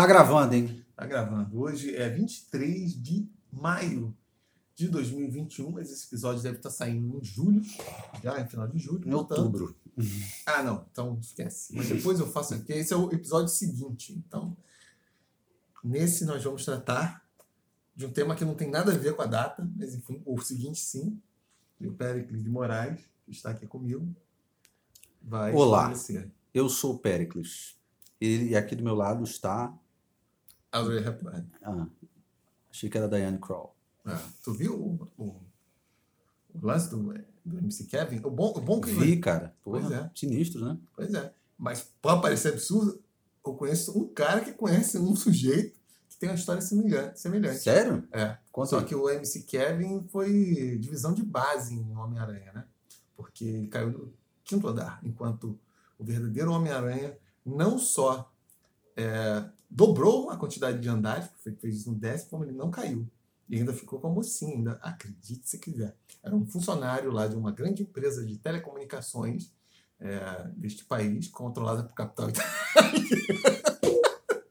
Tá gravando, hein? Tá gravando. Hoje é 23 de maio de 2021, mas esse episódio deve estar saindo em julho, já em final de julho. Em outubro. Ah, não, então esquece. Mas depois eu faço aqui. Esse é o episódio seguinte. Então, nesse nós vamos tratar de um tema que não tem nada a ver com a data, mas enfim, o seguinte sim. O Péricles de Moraes, que está aqui comigo, vai Olá. Eu sou o Pericles. E aqui do meu lado está. Audrey Hepburn. Ah, achei que era Diane Kroll. Ah, tu viu o, o- o lance do, do MC Kevin? O bom, o bom que Vi, cara. Porra, Pois é. Sinistro, né? Pois é. Mas pode parecer absurdo, eu conheço um cara que conhece um sujeito que tem uma história semelhante. semelhante. Sério? É. Conta Só aí. que o MC Kevin foi divisão de base em Homem-Aranha, né? Porque ele caiu do quinto andar, enquanto o verdadeiro Homem-Aranha não só é, dobrou a quantidade de andares, porque fez isso no décimo, como ele não caiu. E ainda ficou com a mocinha, ainda acredite se quiser. Era um funcionário lá de uma grande empresa de telecomunicações é, deste país, controlada por capital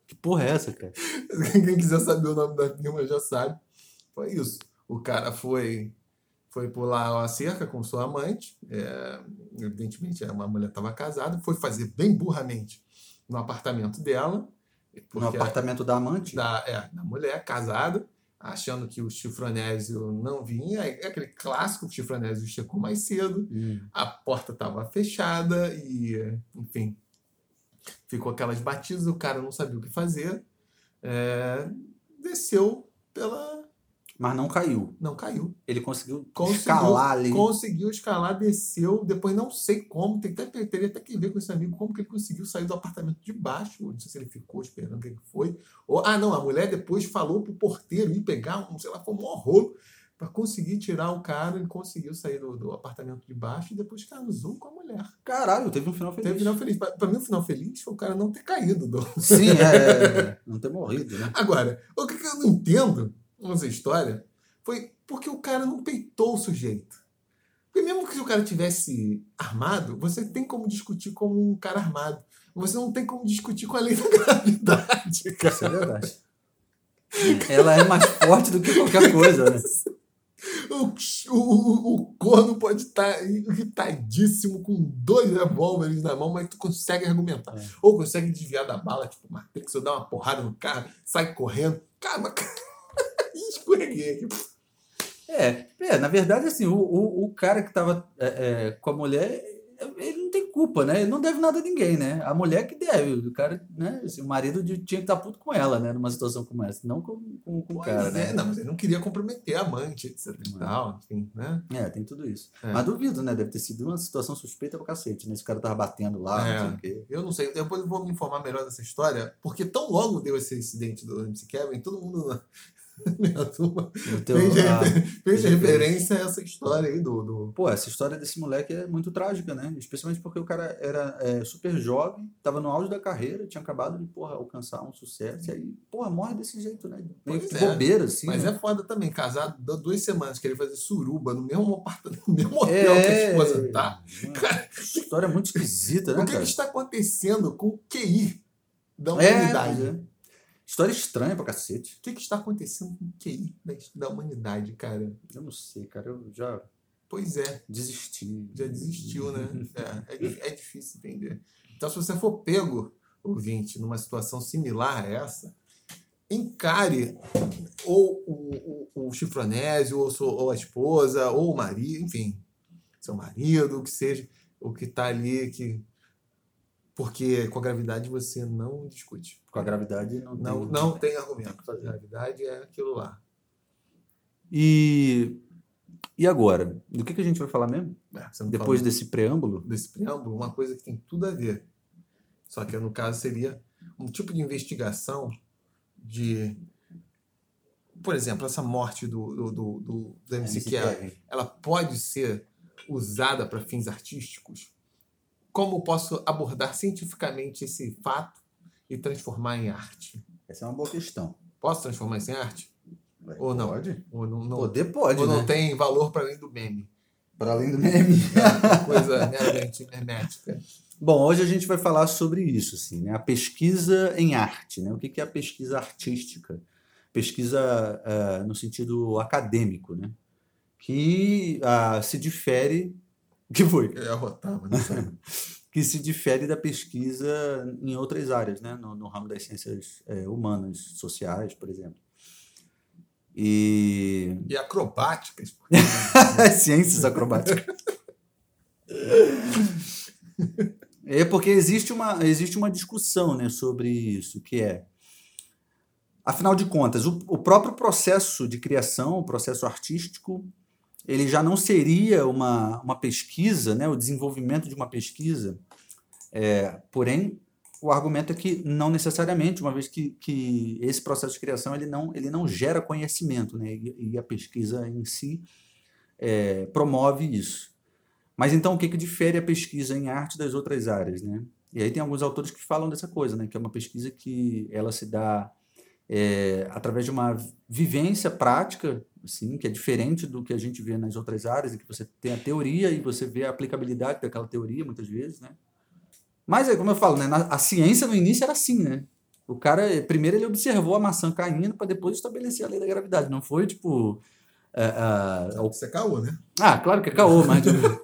Que porra é essa, cara? Quem quiser saber o nome da firma já sabe. Foi isso. O cara foi foi pular a cerca com sua amante. é, evidentemente, uma mulher estava casada. Foi fazer bem burramente no apartamento dela. No apartamento da amante? da, é, da mulher casada, achando que o chifronésio não vinha. É aquele clássico, o chifronésio chegou mais cedo Hum. a porta estava fechada e, enfim, ficou aquelas batidas, o cara não sabia o que fazer, é, desceu pela. Mas não caiu. Não caiu. Ele conseguiu, Conseguiu, escalar ali. Conseguiu escalar, desceu, depois não sei como, tem até, teria até que ver com esse amigo como que ele conseguiu sair do apartamento de baixo, não sei se ele ficou esperando o que foi. Ou, ah, não, a mulher depois falou pro porteiro ir pegar um, sei lá, foi um rolo para conseguir tirar o cara, ele conseguiu sair do, do apartamento de baixo e depois casou com a mulher. Caralho, teve um final feliz. Teve um final feliz. Pra mim, o final feliz foi o cara não ter caído. Do... Sim, é, é. Não ter morrido, né? Agora, o que eu não entendo nessa história foi porque o cara não peitou o sujeito. Porque mesmo que o cara tivesse armado, você tem como discutir como um cara armado. Você não tem como discutir com a lei da gravidade, Isso cara. é verdade. Ela é mais forte do que qualquer coisa, né? O, o, o corno pode estar irritadíssimo com dois revólveres na mão, mas tu consegue argumentar. É. Ou consegue desviar da bala, tipo Matrix, ou dar uma porrada no cara, sai correndo. Cara, mas... escorreguei aqui. É, é, na verdade, assim, o, o, o cara que tava é, é, com a mulher, ele não tem culpa, né? Ele não deve nada a ninguém, né? A mulher que deve. O cara, né? assim, o marido de- tinha que estar puto com ela, né? Numa situação como essa, não com, com, com o cara, é, né? não, mas ele não queria comprometer a amante, etc e tal, enfim, né? É, tem tudo isso. É. Mas duvido, né? Deve ter sido uma situação suspeita pra cacete, né? Esse cara tava batendo lá, É. não sei o quê. Eu não sei, depois eu vou me informar melhor dessa história, porque tão logo deu esse incidente do MC Kevin, todo mundo minha turma teu- fez, a- fez referência a essa história aí do. do... Pô, essa história desse moleque é muito trágica, né? Especialmente porque o cara era é, super jovem, tava no auge da carreira, tinha acabado de, porra, alcançar um sucesso, e aí, porra, morre desse jeito, né? Meio Pois que é. bobeira, assim. Mas né? é foda também, casado duas semanas, querer fazer suruba no mesmo apartamento, no mesmo hotel que a esposa tá. Uma história muito esquisita, né, O que, que cara? está acontecendo com o QI da É, humanidade? é. História estranha pra cacete. O que, que está acontecendo com o QI da, da humanidade, cara? Eu não sei, cara. Eu já Pois é, desisti. já desistiu, né? É, é, é difícil entender. Então, se você for pego, ouvinte, numa situação similar a essa, encare ou o, o, o chifronésio, ou, sua- ou a esposa, ou o marido, enfim, seu marido, o que seja, o que está ali, que porque com a gravidade você não discute. Com a gravidade não, Não, tem... não tem argumento. A gravidade é aquilo lá. E, e agora? Do que, que a gente vai falar mesmo? É, Depois desse preâmbulo? desse preâmbulo, uma coisa que tem tudo a ver. Só que no caso seria um tipo de investigação de. Por exemplo, essa morte do, do, do, do, do MC Kevin. ela pode ser usada para fins artísticos? Como posso abordar cientificamente esse fato e transformar em arte? Essa é uma boa questão. Posso transformar isso em arte? Ou não? Pode? Ou não, não, Poder pode, ou não né? tem valor para além do meme? Para além do meme. Uma coisa meramente hermética. Bom, hoje a gente vai falar sobre isso, assim, né? A pesquisa em arte, né? O que é a pesquisa artística? Pesquisa uh, no sentido acadêmico, né? Que uh, se difere... que foi? Eu não sei. que se difere da pesquisa em outras áreas, né? no, no ramo das ciências é, humanas, sociais, por exemplo. E, e acrobáticas. ciências acrobáticas. é porque existe uma, existe uma discussão né, sobre isso, que é, afinal de contas, o, o próprio processo de criação, o processo artístico, ele já não seria uma, uma pesquisa, né, o desenvolvimento de uma pesquisa. É, porém, o argumento é que não necessariamente, uma vez que, que esse processo de criação ele não, ele não gera conhecimento, né, e, e a pesquisa em si é, promove isso. Mas então, o que, que difere a pesquisa em arte das outras áreas? Né? E aí tem alguns autores que falam dessa coisa, né, que é uma pesquisa que ela se dá é, através de uma vivência prática assim, que é diferente do que a gente vê nas outras áreas, em que você tem a teoria e você vê a aplicabilidade daquela teoria, muitas vezes, né? Mas, é como eu falo, né, na, a ciência no início era assim, né? O cara, primeiro ele observou a maçã caindo para depois estabelecer a lei da gravidade. Não foi, tipo... Uh, uh, Isso é caô, né? Ah, claro que é caô, mas... Tipo,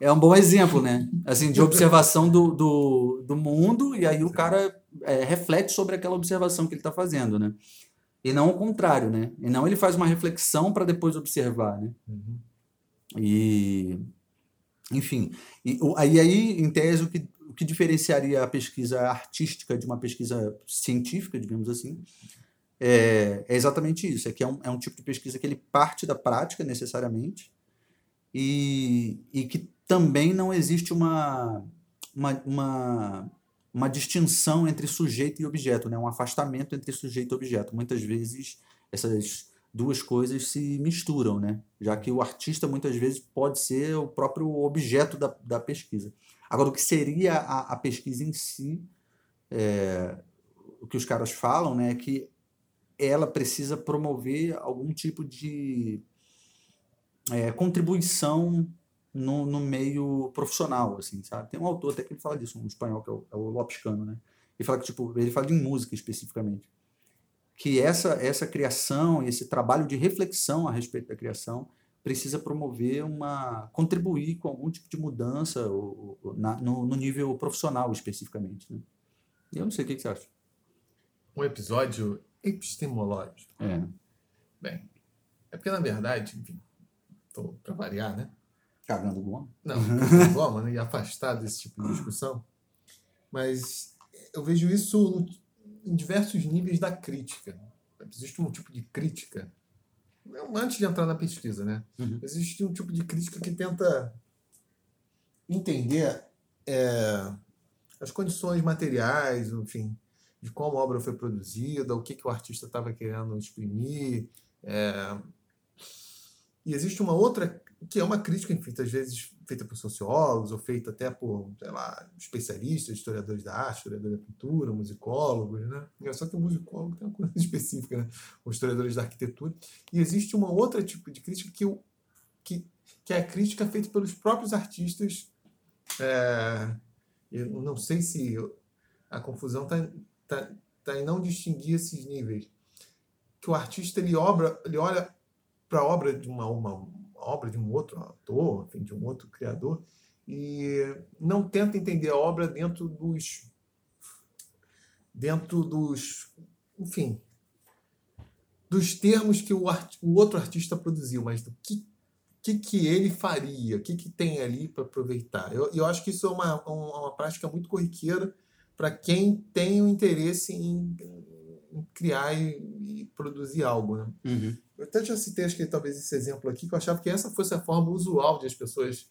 é um bom exemplo, né? Assim, de observação do, do, do mundo, e aí o cara é, reflete sobre aquela observação que ele está fazendo, né? E não o contrário, né? E não ele faz uma reflexão para depois observar, né? Uhum. E, enfim, e, aí, aí, em tese, o que, o que diferenciaria a pesquisa artística de uma pesquisa científica, digamos assim, é, é exatamente isso. É que é um, é um tipo de pesquisa que ele parte da prática, necessariamente, e, e que também não existe uma, uma, uma uma distinção entre sujeito e objeto, né? um afastamento entre sujeito e objeto. Muitas vezes essas duas coisas se misturam, né? já que o artista muitas vezes pode ser o próprio objeto da, da pesquisa. Agora, o que seria a, a pesquisa em si, é, o que os caras falam né, é que ela precisa promover algum tipo de é, contribuição no, no meio profissional, assim, sabe? Tem um autor até que ele fala disso, um espanhol, que é o, é o Lopes Cano, né? Ele fala que, tipo, ele fala de música especificamente. Que essa, essa criação, esse trabalho de reflexão a respeito da criação precisa promover uma. contribuir com algum tipo de mudança ou, ou, na, no, no, nível profissional especificamente. Né? Eu não sei o que, que você acha. Um episódio epistemológico. É. Bem, é porque, na verdade, enfim, para variar, né? Cagando goma? Não, cagando goma, né? E afastado desse tipo de discussão. Mas eu vejo isso em diversos níveis da crítica. Existe um tipo de crítica, antes de entrar na pesquisa, né? Uhum. Existe um tipo de crítica que tenta entender é, as condições materiais, enfim, de como a obra foi produzida, o que, que o artista estava querendo exprimir. É, e existe uma outra que é uma crítica, enfim, às vezes feita por sociólogos ou feita até por, sei lá, especialistas, historiadores da arte, historiadores da pintura, musicólogos, né? Só que o musicólogo tem uma coisa específica, né? Os historiadores da arquitetura. E existe uma outra tipo de crítica que, que, que é a crítica feita pelos próprios artistas. É, eu não sei se a confusão está tá, tá em não distinguir esses níveis. Que o artista ele, obra, ele olha para a obra de uma, uma obra de um outro autor, enfim, de um outro criador, e não tenta entender a obra dentro dos dentro dos, enfim, dos termos que o, art, o outro artista produziu, mas do que que, que ele faria, o que, que tem ali para aproveitar. Eu, eu acho que isso é uma, uma, uma prática muito corriqueira para quem tem o interesse em, em criar e, e, produzir algo. Né? Uhum. Eu até já citei, acho que talvez esse exemplo aqui, que eu achava que essa fosse a forma usual de as pessoas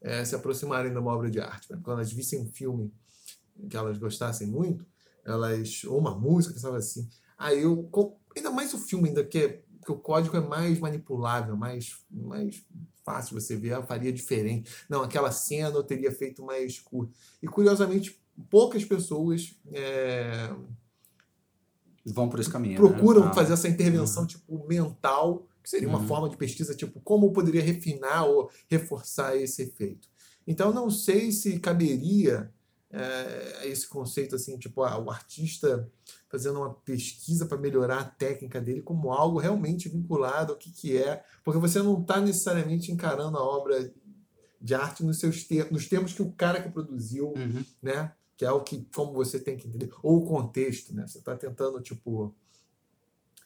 é, se aproximarem de uma obra de arte. Né? Quando elas vissem um filme que elas gostassem muito, elas ou uma música, sabe assim. Aí eu ainda mais o filme ainda que, é, que o código é mais manipulável, mais mais fácil você ver, ah, faria diferente. Não, aquela cena eu teria feito mais curta. E curiosamente poucas pessoas é, vão por esse caminho. Procuram né? fazer essa intervenção uhum. tipo mental, que seria uma uhum. forma de pesquisa, tipo, como eu poderia refinar ou reforçar esse efeito. Então, não sei se caberia é, esse conceito assim, tipo, ah, o artista fazendo uma pesquisa para melhorar a técnica dele como algo realmente vinculado ao que, que é, porque você não está necessariamente encarando a obra de arte nos seus termos, nos termos que o cara que produziu, Uhum. né? Que é o que como você tem que entender, ou o contexto, né? Você está tentando tipo,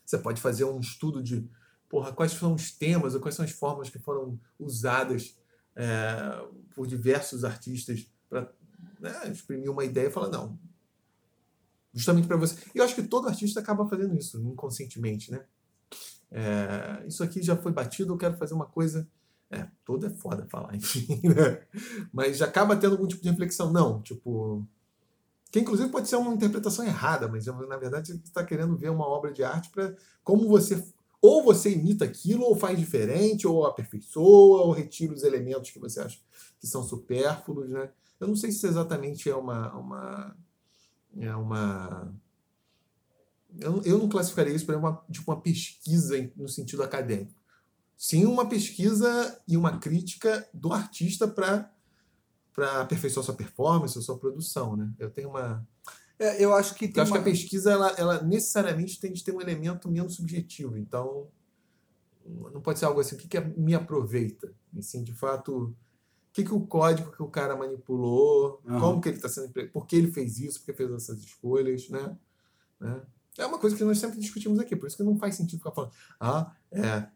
você pode fazer um estudo de, porra, quais são os temas ou quais são as formas que foram usadas é, por diversos artistas para né, exprimir uma ideia e falar não, justamente para você. E eu acho que todo artista acaba fazendo isso inconscientemente, né? É, isso aqui já foi batido, eu quero fazer uma coisa. É, todo é foda falar, enfim, né? Mas acaba tendo algum tipo de reflexão. Não, tipo. Que inclusive pode ser uma interpretação errada, mas na verdade você está querendo ver uma obra de arte para como você. Ou você imita aquilo, ou faz diferente, ou aperfeiçoa, ou retira os elementos que você acha que são supérfluos, né? Eu não sei se exatamente é uma, uma é uma. Eu, eu não classificaria isso para uma, tipo uma pesquisa no sentido acadêmico. Sim, uma pesquisa e uma crítica do artista para para aperfeiçoar sua performance, sua produção, né? Eu tenho uma É, eu acho que tem eu acho uma... que a pesquisa ela, ela necessariamente tem de ter um elemento menos subjetivo. Então, não pode ser algo assim, o que, que me aproveita? Assim, de fato, o que, que o código que o cara manipulou, Aham. como que ele está sendo, por que ele fez isso, por que fez essas escolhas, né? né? É uma coisa que nós sempre discutimos aqui, por isso que não faz sentido ficar falando, ah, é, é,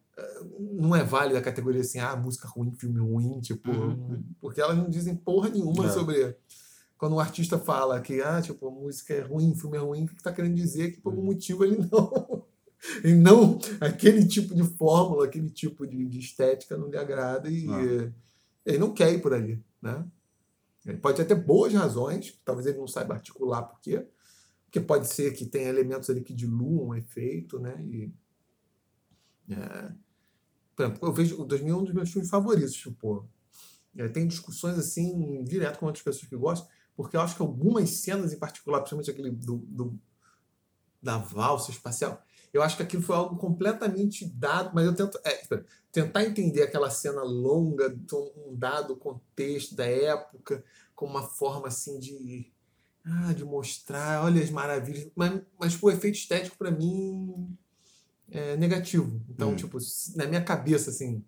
não é válida a categoria assim, ah, música ruim, filme ruim, tipo, Uhum. porque elas não dizem porra nenhuma É. sobre quando um artista fala que ah, tipo, a música é ruim, filme é ruim, o que está querendo dizer que por algum motivo ele não. E não aquele tipo de fórmula, aquele tipo de, de estética não lhe agrada e Ah. ele não quer ir por ali. Né? Ele pode até ter boas razões, talvez ele não saiba articular por quê, porque pode ser que tenha elementos ali que diluam o efeito, né? E, é, exemplo, eu vejo o 2001 é um dos meus filmes favoritos, tipo, é, tem discussões assim, direto com outras pessoas que gostam, porque eu acho que algumas cenas em particular, principalmente aquele do, do- da valsa espacial, eu acho que aquilo foi algo completamente dado, mas eu tento é, espera, tentar entender aquela cena longa, um dado contexto da época, com uma forma assim de ah, de mostrar, olha as maravilhas, mas, mas tipo, o efeito estético para mim é negativo. Então, Hum. tipo, na minha cabeça assim,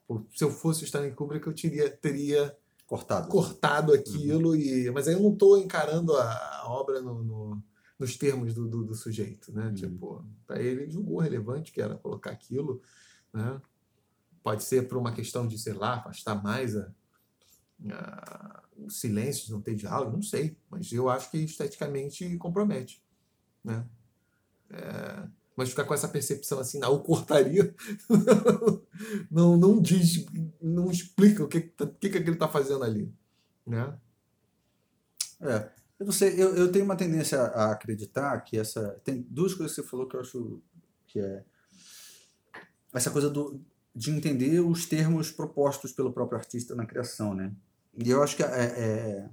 tipo, se eu fosse o Stanley Kubrick, eu teria, teria Cortado. cortado aquilo e mas aí eu não estou encarando a, obra no, no- nos termos do, do, do sujeito né Uhum. tipo para ele ele julgou relevante que era colocar aquilo né pode ser por uma questão de sei lá afastar mais a, a- o silêncio de não ter diálogo não sei mas eu acho que esteticamente compromete né É, mas ficar com essa percepção assim, eu cortaria, não, não diz, não explica o que, que, tá- que, ele está fazendo ali. Né? É, eu não sei, eu, eu tenho uma tendência a acreditar que essa. Tem duas coisas que você falou que eu acho que é. Essa coisa do, de entender os termos propostos pelo próprio artista na criação, né? E eu acho que é, é,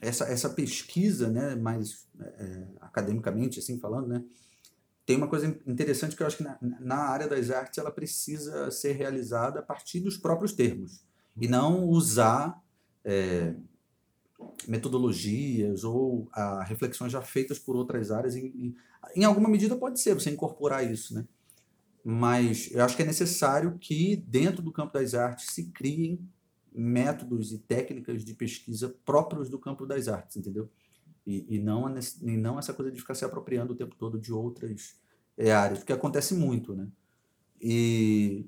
essa, essa pesquisa, né, mais é, academicamente, assim falando, né, tem uma coisa interessante que eu acho que na, na área das artes ela precisa ser realizada a partir dos próprios termos e não usar é, metodologias ou ah, reflexões já feitas por outras áreas. Em, em, em alguma medida pode ser você incorporar isso, né? Mas eu acho que é necessário que dentro do campo das artes se criem métodos e técnicas de pesquisa próprios do campo das artes, entendeu? E, e, não, a e não essa coisa de ficar se apropriando o tempo todo de outras é, áreas, porque acontece muito, né? E,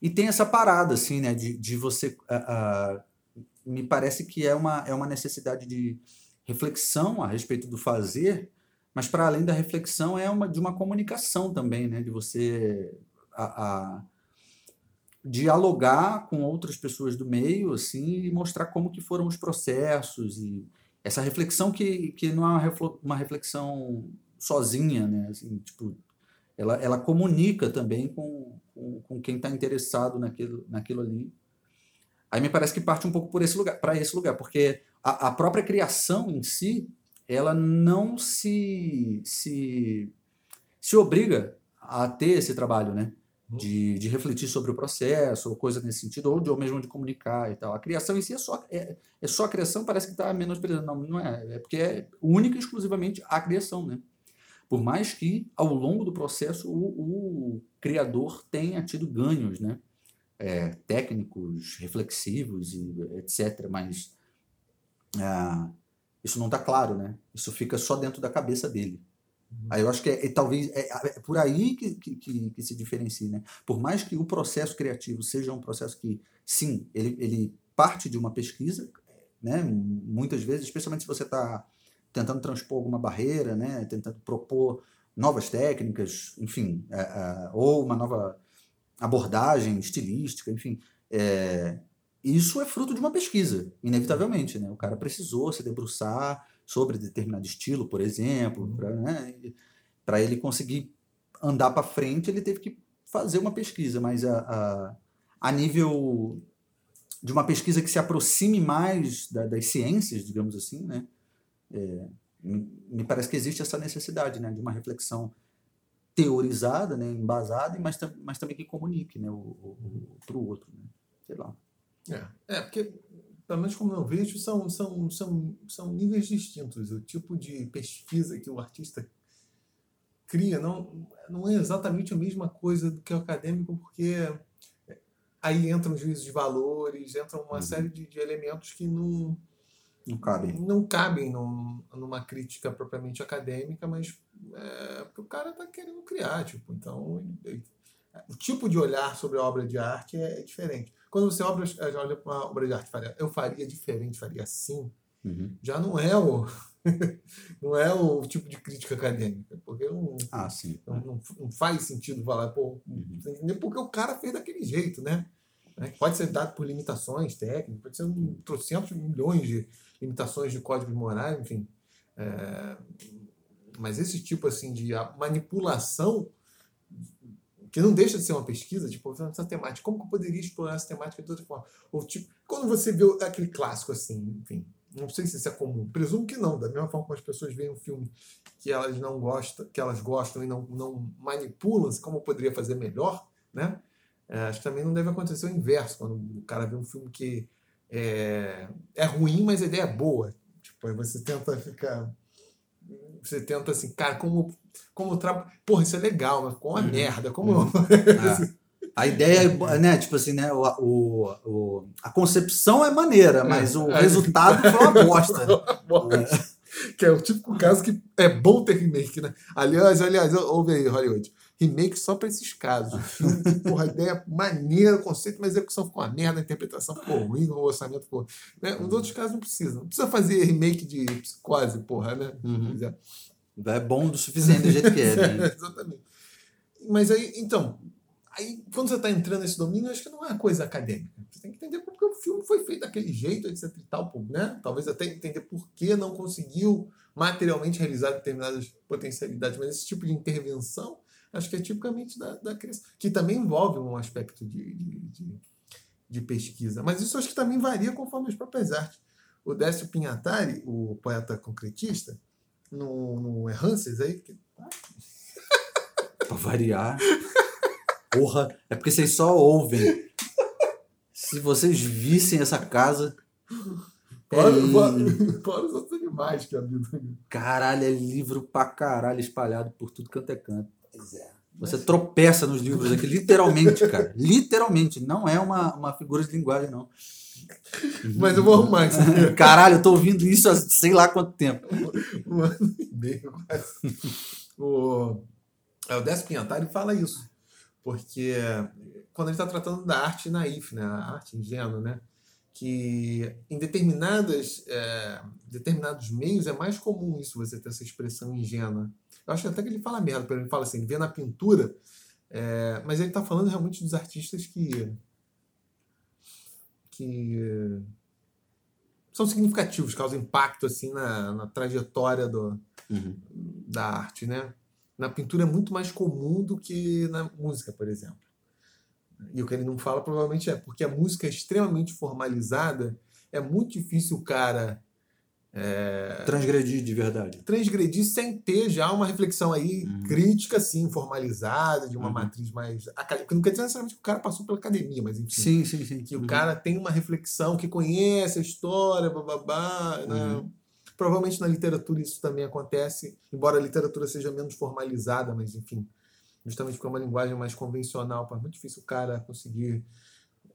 e tem essa parada, assim, né, de, de você... ah, me parece que é uma, é uma necessidade de reflexão a respeito do fazer, mas para além da reflexão é uma de uma comunicação também, né, de você a, a- dialogar com outras pessoas do meio, assim, e mostrar como que foram os processos e essa reflexão que, que não é uma, reflexão sozinha, né, assim, tipo, ela, ela comunica também com, com, com quem está interessado naquilo, naquilo ali. Aí me parece que parte um pouco por esse lugar, para esse lugar, porque a, a própria criação em si, ela não se, se se obriga a ter esse trabalho, né? De, de refletir sobre o processo, ou coisa nesse sentido, ou, de, ou mesmo de comunicar e tal. A criação em si é só, é, é só a criação, parece que está menosprezando. Não, não é. É porque é única e exclusivamente a criação, né? Por mais que, ao longo do processo, o, o criador tenha tido ganhos, né? É, técnicos, reflexivos e etc. Mas ah, isso não está claro, né? Isso fica só dentro da cabeça dele. Aí eu acho que é, é talvez é, é, por aí que, que, que, se diferencia, né? Por mais que o processo criativo seja um processo que, sim, ele, ele parte de uma pesquisa, né? Muitas vezes, especialmente se você está tentando transpor alguma barreira, né? Tentando propor novas técnicas, enfim, é, é, ou uma nova abordagem estilística, enfim, é, isso é fruto de uma pesquisa, inevitavelmente, né? O cara precisou se debruçar sobre determinado estilo, por exemplo, uhum. para né, ele conseguir andar para frente, ele teve que fazer uma pesquisa, mas a, a, a nível de uma pesquisa que se aproxime mais da, das ciências, digamos assim, né? É, me parece que existe essa necessidade, né, de uma reflexão teorizada, né, embasada, mas, mas também que comunique, né, o, o, o para o outro, né? sei lá. É, é porque pelo menos como eu vejo, são, são, são, são níveis distintos. O tipo de pesquisa que o artista cria não, não é exatamente a mesma coisa do que o acadêmico, porque aí entram juízos de valores, entram uma uhum. série de, de, elementos que não, não cabem, não cabem num, numa crítica propriamente acadêmica, mas é, o cara está querendo criar. Tipo, então, ele, o tipo de olhar sobre a obra de arte é, é diferente. Quando você obra, olha para uma obra de arte, faria, eu faria diferente, faria assim, uhum. já não é o não é o tipo de crítica acadêmica, porque não, ah, sim. não, não, não faz sentido falar, pô, uhum. porque o cara fez daquele jeito, né? né? Pode ser dado por limitações técnicas, pode ser um trocentos milhões de limitações de códigos morais, enfim. É, mas esse tipo assim de manipulação que não deixa de ser uma pesquisa, tipo, essa temática, como que eu poderia explorar essa temática de outra forma? Ou tipo, quando você vê aquele clássico assim, enfim, não sei se isso é comum, presumo que não, da mesma forma que as pessoas veem um filme que elas não gostam, que elas gostam e não, não manipulam, como poderia fazer melhor, né? É, acho que também não deve acontecer o inverso, quando o cara vê um filme que é, é ruim, mas a ideia é boa. Tipo, aí você tenta ficar. Você tenta assim, cara, como como trabalho. Porra, isso é legal, mas ficou uma uhum. merda. Como. Uhum. É. A ideia é, né, tipo assim, né, o, o, o a concepção é maneira, mas é. o resultado foi uma bosta. é. Que é o típico caso que é bom ter remake, né? Aliás, aliás, ouve aí, Hollywood. Remake só para esses casos. Filme, porra, ideia maneira, conceito, mas execução ficou uma merda, a interpretação ficou ruim, o orçamento ficou. Né? Nos outros casos não precisa. Não precisa fazer remake de psicose, porra, né? Uhum. É bom do suficiente do jeito que é. Né? Exatamente. Mas aí, então, aí quando você está entrando nesse domínio, acho que não é coisa acadêmica. Você tem que entender porque o filme foi feito daquele jeito, etc e tal, né? Talvez até entender por que não conseguiu materialmente realizar determinadas potencialidades, mas esse tipo de intervenção, acho que é tipicamente da, da que também envolve um aspecto de, de, de, de pesquisa. Mas isso acho que também varia conforme as próprias artes. O Décio Pinhatari, o poeta concretista, no, no Errances aí. Que... pra variar. Porra, é porque vocês só ouvem. Se vocês vissem essa casa. Fora, é... fora, os outros animais que habitam. Caralho, é livro pra caralho espalhado por tudo quanto é canto. Pois é. Você tropeça nos livros aqui, literalmente, cara. Literalmente. Não é uma, uma figura de linguagem, não. Mas eu vou arrumar isso. Caralho, eu tô ouvindo isso há sei lá quanto tempo. Um ano e meio quase. O, é, o Décio Pinhatari fala isso. Porque quando ele está tratando da arte naif, né? a arte ingênua, né? que em determinadas, é, determinados meios é mais comum isso, você ter essa expressão ingênua. Eu acho até que ele fala merda, ele fala assim, vê na pintura, é, mas ele está falando realmente dos artistas que que são significativos, causam impacto assim na, na trajetória do, uhum. da arte, né? Na pintura é muito mais comum do que na música, por exemplo. E o que ele não fala provavelmente é porque a música é extremamente formalizada, é muito difícil o cara É, Transgredir de verdade. transgredir sem ter já uma reflexão aí Uhum. crítica, assim, formalizada, de uma Uhum. matriz mais acadêmica. Não quer dizer necessariamente que o cara passou pela academia, mas enfim. Sim, sim, sim. Que Uhum. o cara tem uma reflexão, que conhece a história, bababá, né? Uhum. Provavelmente na literatura isso também acontece, embora a literatura seja menos formalizada, mas enfim, justamente porque é uma linguagem mais convencional, é muito difícil o cara conseguir.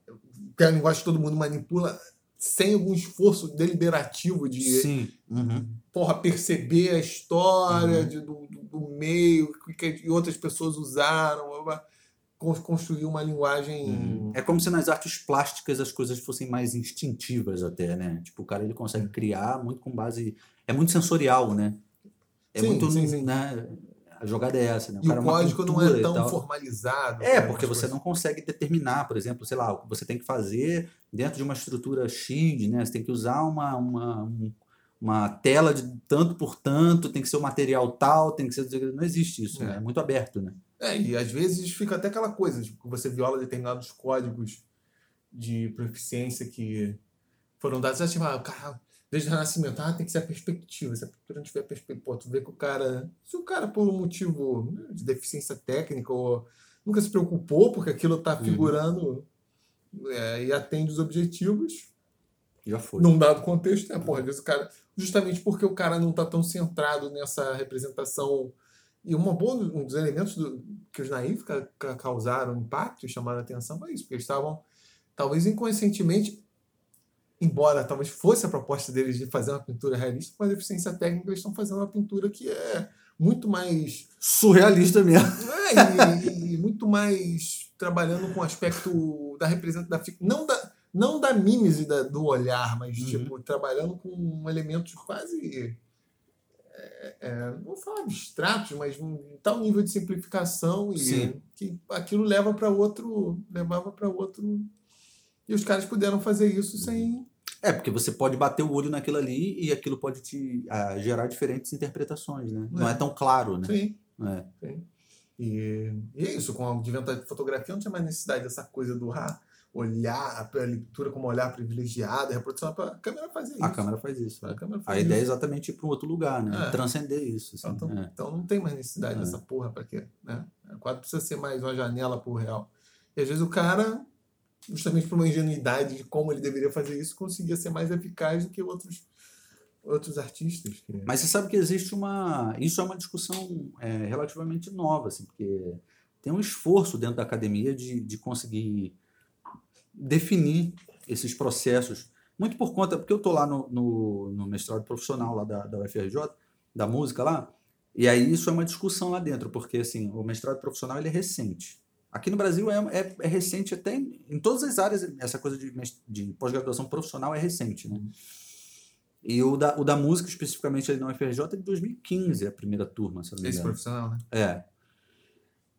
Porque é a linguagem que todo mundo manipula sem algum esforço deliberativo de Sim. Uhum. porra, perceber a história Uhum. de- do, do- meio que, que outras pessoas usaram, blá, blá, con- construir uma linguagem. É como se nas artes plásticas as coisas fossem mais instintivas até, né? Tipo, o cara ele consegue criar muito com base... É muito sensorial, né? É Sim, muito... sim, sim. Né? A jogada é essa, né? E cara o é código não é tão formalizado. É, porque você coisas. não consegue determinar, por exemplo, sei lá, o que você tem que fazer dentro de uma estrutura X, né? Você tem que usar uma, uma, um- uma tela de tanto por tanto, tem que ser o material tal, tem que ser. Não existe isso, É. né? É muito aberto, né? É, e às vezes fica até aquela coisa, tipo, que você viola determinados códigos de proficiência que foram dados. Assim, ah, o cara, desde o Renascimento, ah, tem que ser a perspectiva. Se a pintura não tiver perspectiva, tu vê que o cara. Se o cara, por um motivo né, de deficiência técnica, ou nunca se preocupou, porque aquilo está Uhum. figurando é, e atende os objetivos, Já foi. num dado contexto, né? Porra, às vezes o cara. Justamente porque o cara não está tão centrado nessa representação. E uma boa, um dos elementos do, que os naivos ca- ca- causaram impacto e chamaram a atenção foi isso, porque eles estavam, talvez inconscientemente, embora talvez fosse a proposta deles de fazer uma pintura realista, com a deficiência técnica, eles estão fazendo uma pintura que é muito mais Surrealista mesmo. é, e, e muito mais trabalhando com o aspecto da representação, não da, não da mímese da- do olhar, mas Uhum. tipo, trabalhando com elementos quase. é, é, não vou falar abstratos, mas um tal nível de simplificação e Sim. que aquilo leva para outro. levava para outro. E os caras puderam fazer isso sem. É, porque você pode bater o olho naquilo ali e aquilo pode te ah, gerar diferentes interpretações, né? Não É. é tão claro, né? Sim. É. E, e é isso, com o advento da fotografia não tinha mais necessidade dessa coisa do ah, olhar, a leitura como olhar privilegiado, a reprodução, a câmera fazia isso. A câmera faz isso. A câmera A fazia ideia é isso. exatamente ir para um outro lugar, né? É. Transcender isso. Assim, Então, é. então não tem mais necessidade É. dessa porra pra quê? Né? O quadro precisa ser mais uma janela pro real. E às vezes o cara, justamente por uma ingenuidade de como ele deveria fazer isso, conseguia ser mais eficaz do que outros, outros artistas. que- Mas você sabe que existe uma. Isso é uma discussão é, relativamente nova, assim, porque tem um esforço dentro da academia de, de conseguir definir esses processos. Muito por conta, porque eu estou lá no, no, no mestrado profissional lá da, da UFRJ, da música lá, e aí isso é uma discussão lá dentro, porque assim, o mestrado profissional ele é recente. Aqui no Brasil é, é, é recente até em, todas as áreas, essa coisa de, de pós-graduação profissional é recente, né? E o da, o da música, especificamente ali na UFRJ, é de 2015, a primeira turma, se não me Esse profissional, né? É.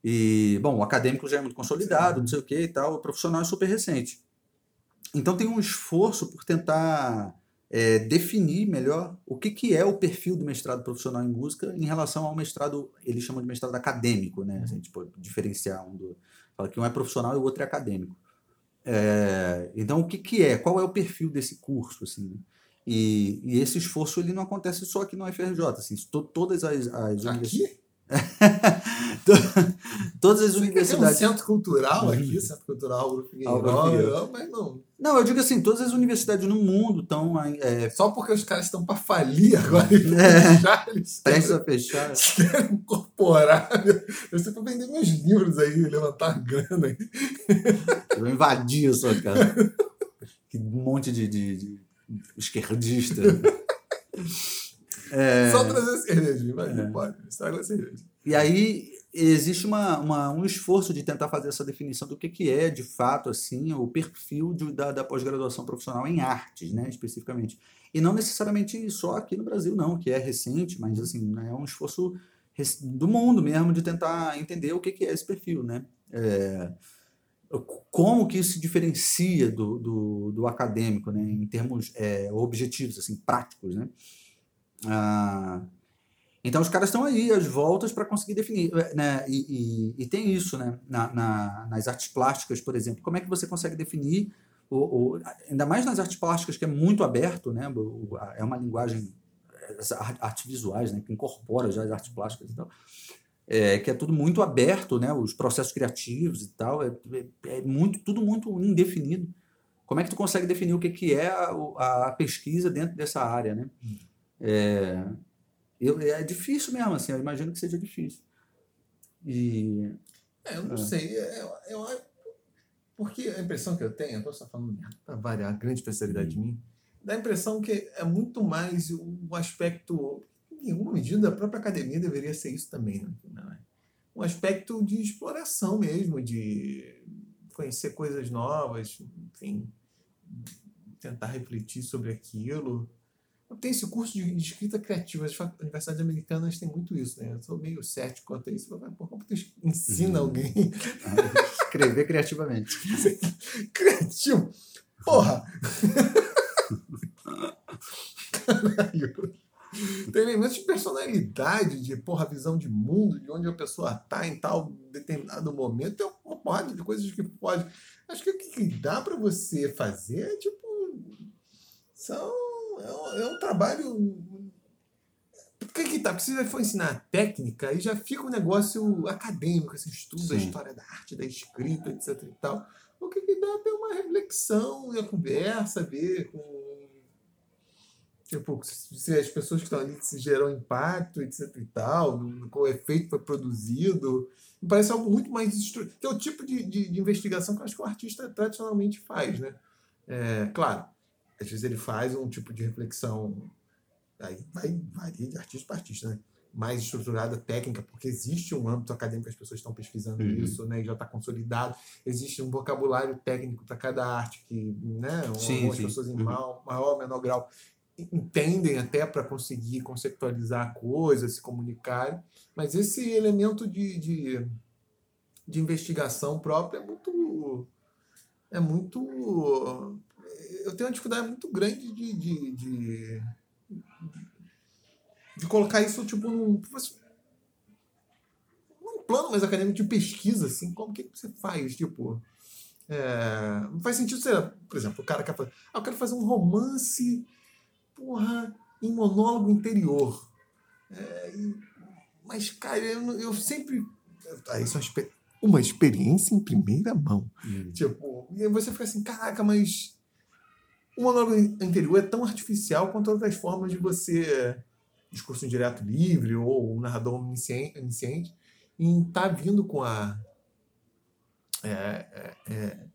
E, bom, o acadêmico já é muito consolidado, não sei o que e tal, o profissional é super recente. Então tem um esforço por tentar é, definir melhor o que, que é o perfil do mestrado profissional em música em relação ao mestrado, eles chamam de mestrado acadêmico, né? Assim, tipo, diferenciar um do. Fala que um é profissional e o outro é acadêmico. É, então, o que, que é? Qual é o perfil desse curso? Assim, né? e, e esse esforço ele não acontece só aqui no UFRJ. Assim, to- todas as, as. Aqui? todas as Tem um universidades. centro cultural Uhum. aqui, centro cultural Figueiredo, Figueiredo. mas não. Não, eu digo assim, todas as universidades no mundo estão é, Só porque os caras estão para falir agora, É. já eles prestes a fechar. querem incorporar. Eu sei para vender meus livros aí, levantar grana aí. Eu vou invadir a sua casa. Que monte de, de- de esquerdista. É, Só trazer cerveja, mas É. não pode. Estraga a cerveja. E aí existe uma, uma- um esforço de tentar fazer essa definição do que, que é, de fato, assim, o perfil de- da, da pós-graduação profissional em artes, né, especificamente. E não necessariamente só aqui no Brasil, não, que é recente, mas assim, né, é um esforço do mundo mesmo de tentar entender o que, que é esse perfil, né? É, como que isso se diferencia do, do, do acadêmico, né, em termos é, objetivos, assim, práticos, né? Ah, então os caras estão aí, às voltas, para conseguir definir. Né? E, e- e tem isso, né? Na- na- nas artes plásticas, por exemplo. Como é que você consegue definir o, o, ainda mais nas artes plásticas, que é muito aberto, né? É uma linguagem, artes visuais, né? Que incorpora já as artes plásticas e tal. É, que é tudo muito aberto, né? Os processos criativos e tal, é, é, é muito, tudo muito indefinido. Como é que tu consegue definir o que, que é a, a pesquisa dentro dessa área, né? É, eu, é difícil mesmo, assim, eu imagino que seja difícil. E, é, eu não é. sei, eu, eu, porque a impressão que eu tenho, eu posso estar falando para variar, a grande especialidade de mim, dá a impressão que é muito mais o aspecto, em alguma medida, a própria academia deveria ser isso também, né? um aspecto de exploração mesmo, de conhecer coisas novas, enfim, tentar refletir sobre aquilo. Tenho esse curso de, escrita criativa. As universidades americanas têm muito isso, né? Eu sou meio cético quanto a isso. Por como tu ensina uhum. alguém a escrever criativamente? Criativo? Porra! Caralho! Tem elementos de personalidade, de porra, visão de mundo, de onde a pessoa está em tal determinado momento. Tem uma porrada de coisas que pode. Acho que o que dá para você fazer é tipo. São, é, um, é um trabalho. Porque que tá? Precisa for ensinar técnica e já fica um negócio acadêmico, esse estudo Sim. da história da arte, da escrita, etc e tal. O que, que dá é ter uma reflexão e a conversa, ver com Tipo, se as pessoas que estão ali se geram impacto, etc e tal, qual efeito foi produzido. Me parece algo muito mais que é o tipo de, de, de, investigação que eu acho que o artista tradicionalmente faz, né? É, claro, às vezes ele faz um tipo de reflexão, aí vai varia de artista para artista, né? mais estruturada, técnica, porque existe um âmbito acadêmico as pessoas estão pesquisando uhum. isso, né, já está consolidado. Existe um vocabulário técnico para cada arte que, né, sim, algumas sim. pessoas em uhum. maior, maior ou menor grau entendem até para conseguir conceptualizar a coisa, se comunicarem, mas esse elemento de, de, de, investigação própria é muito. É muito. Eu tenho uma dificuldade muito grande de, de, de, de colocar isso tipo num, num plano mais acadêmico de pesquisa, assim, como que você faz, tipo. É, não faz sentido ser, por exemplo, o cara quer fazer. Ah, eu quero fazer um romance porra, em monólogo interior. É, mas, cara, eu, eu sempre. Ah, isso é uma experiência em primeira mão. Hum. Tipo, e você fica assim, caraca, mas o monólogo interior é tão artificial quanto outras formas de você. Discurso indireto livre ou um narrador omnisciente, em estar tá vindo com a. É, é, é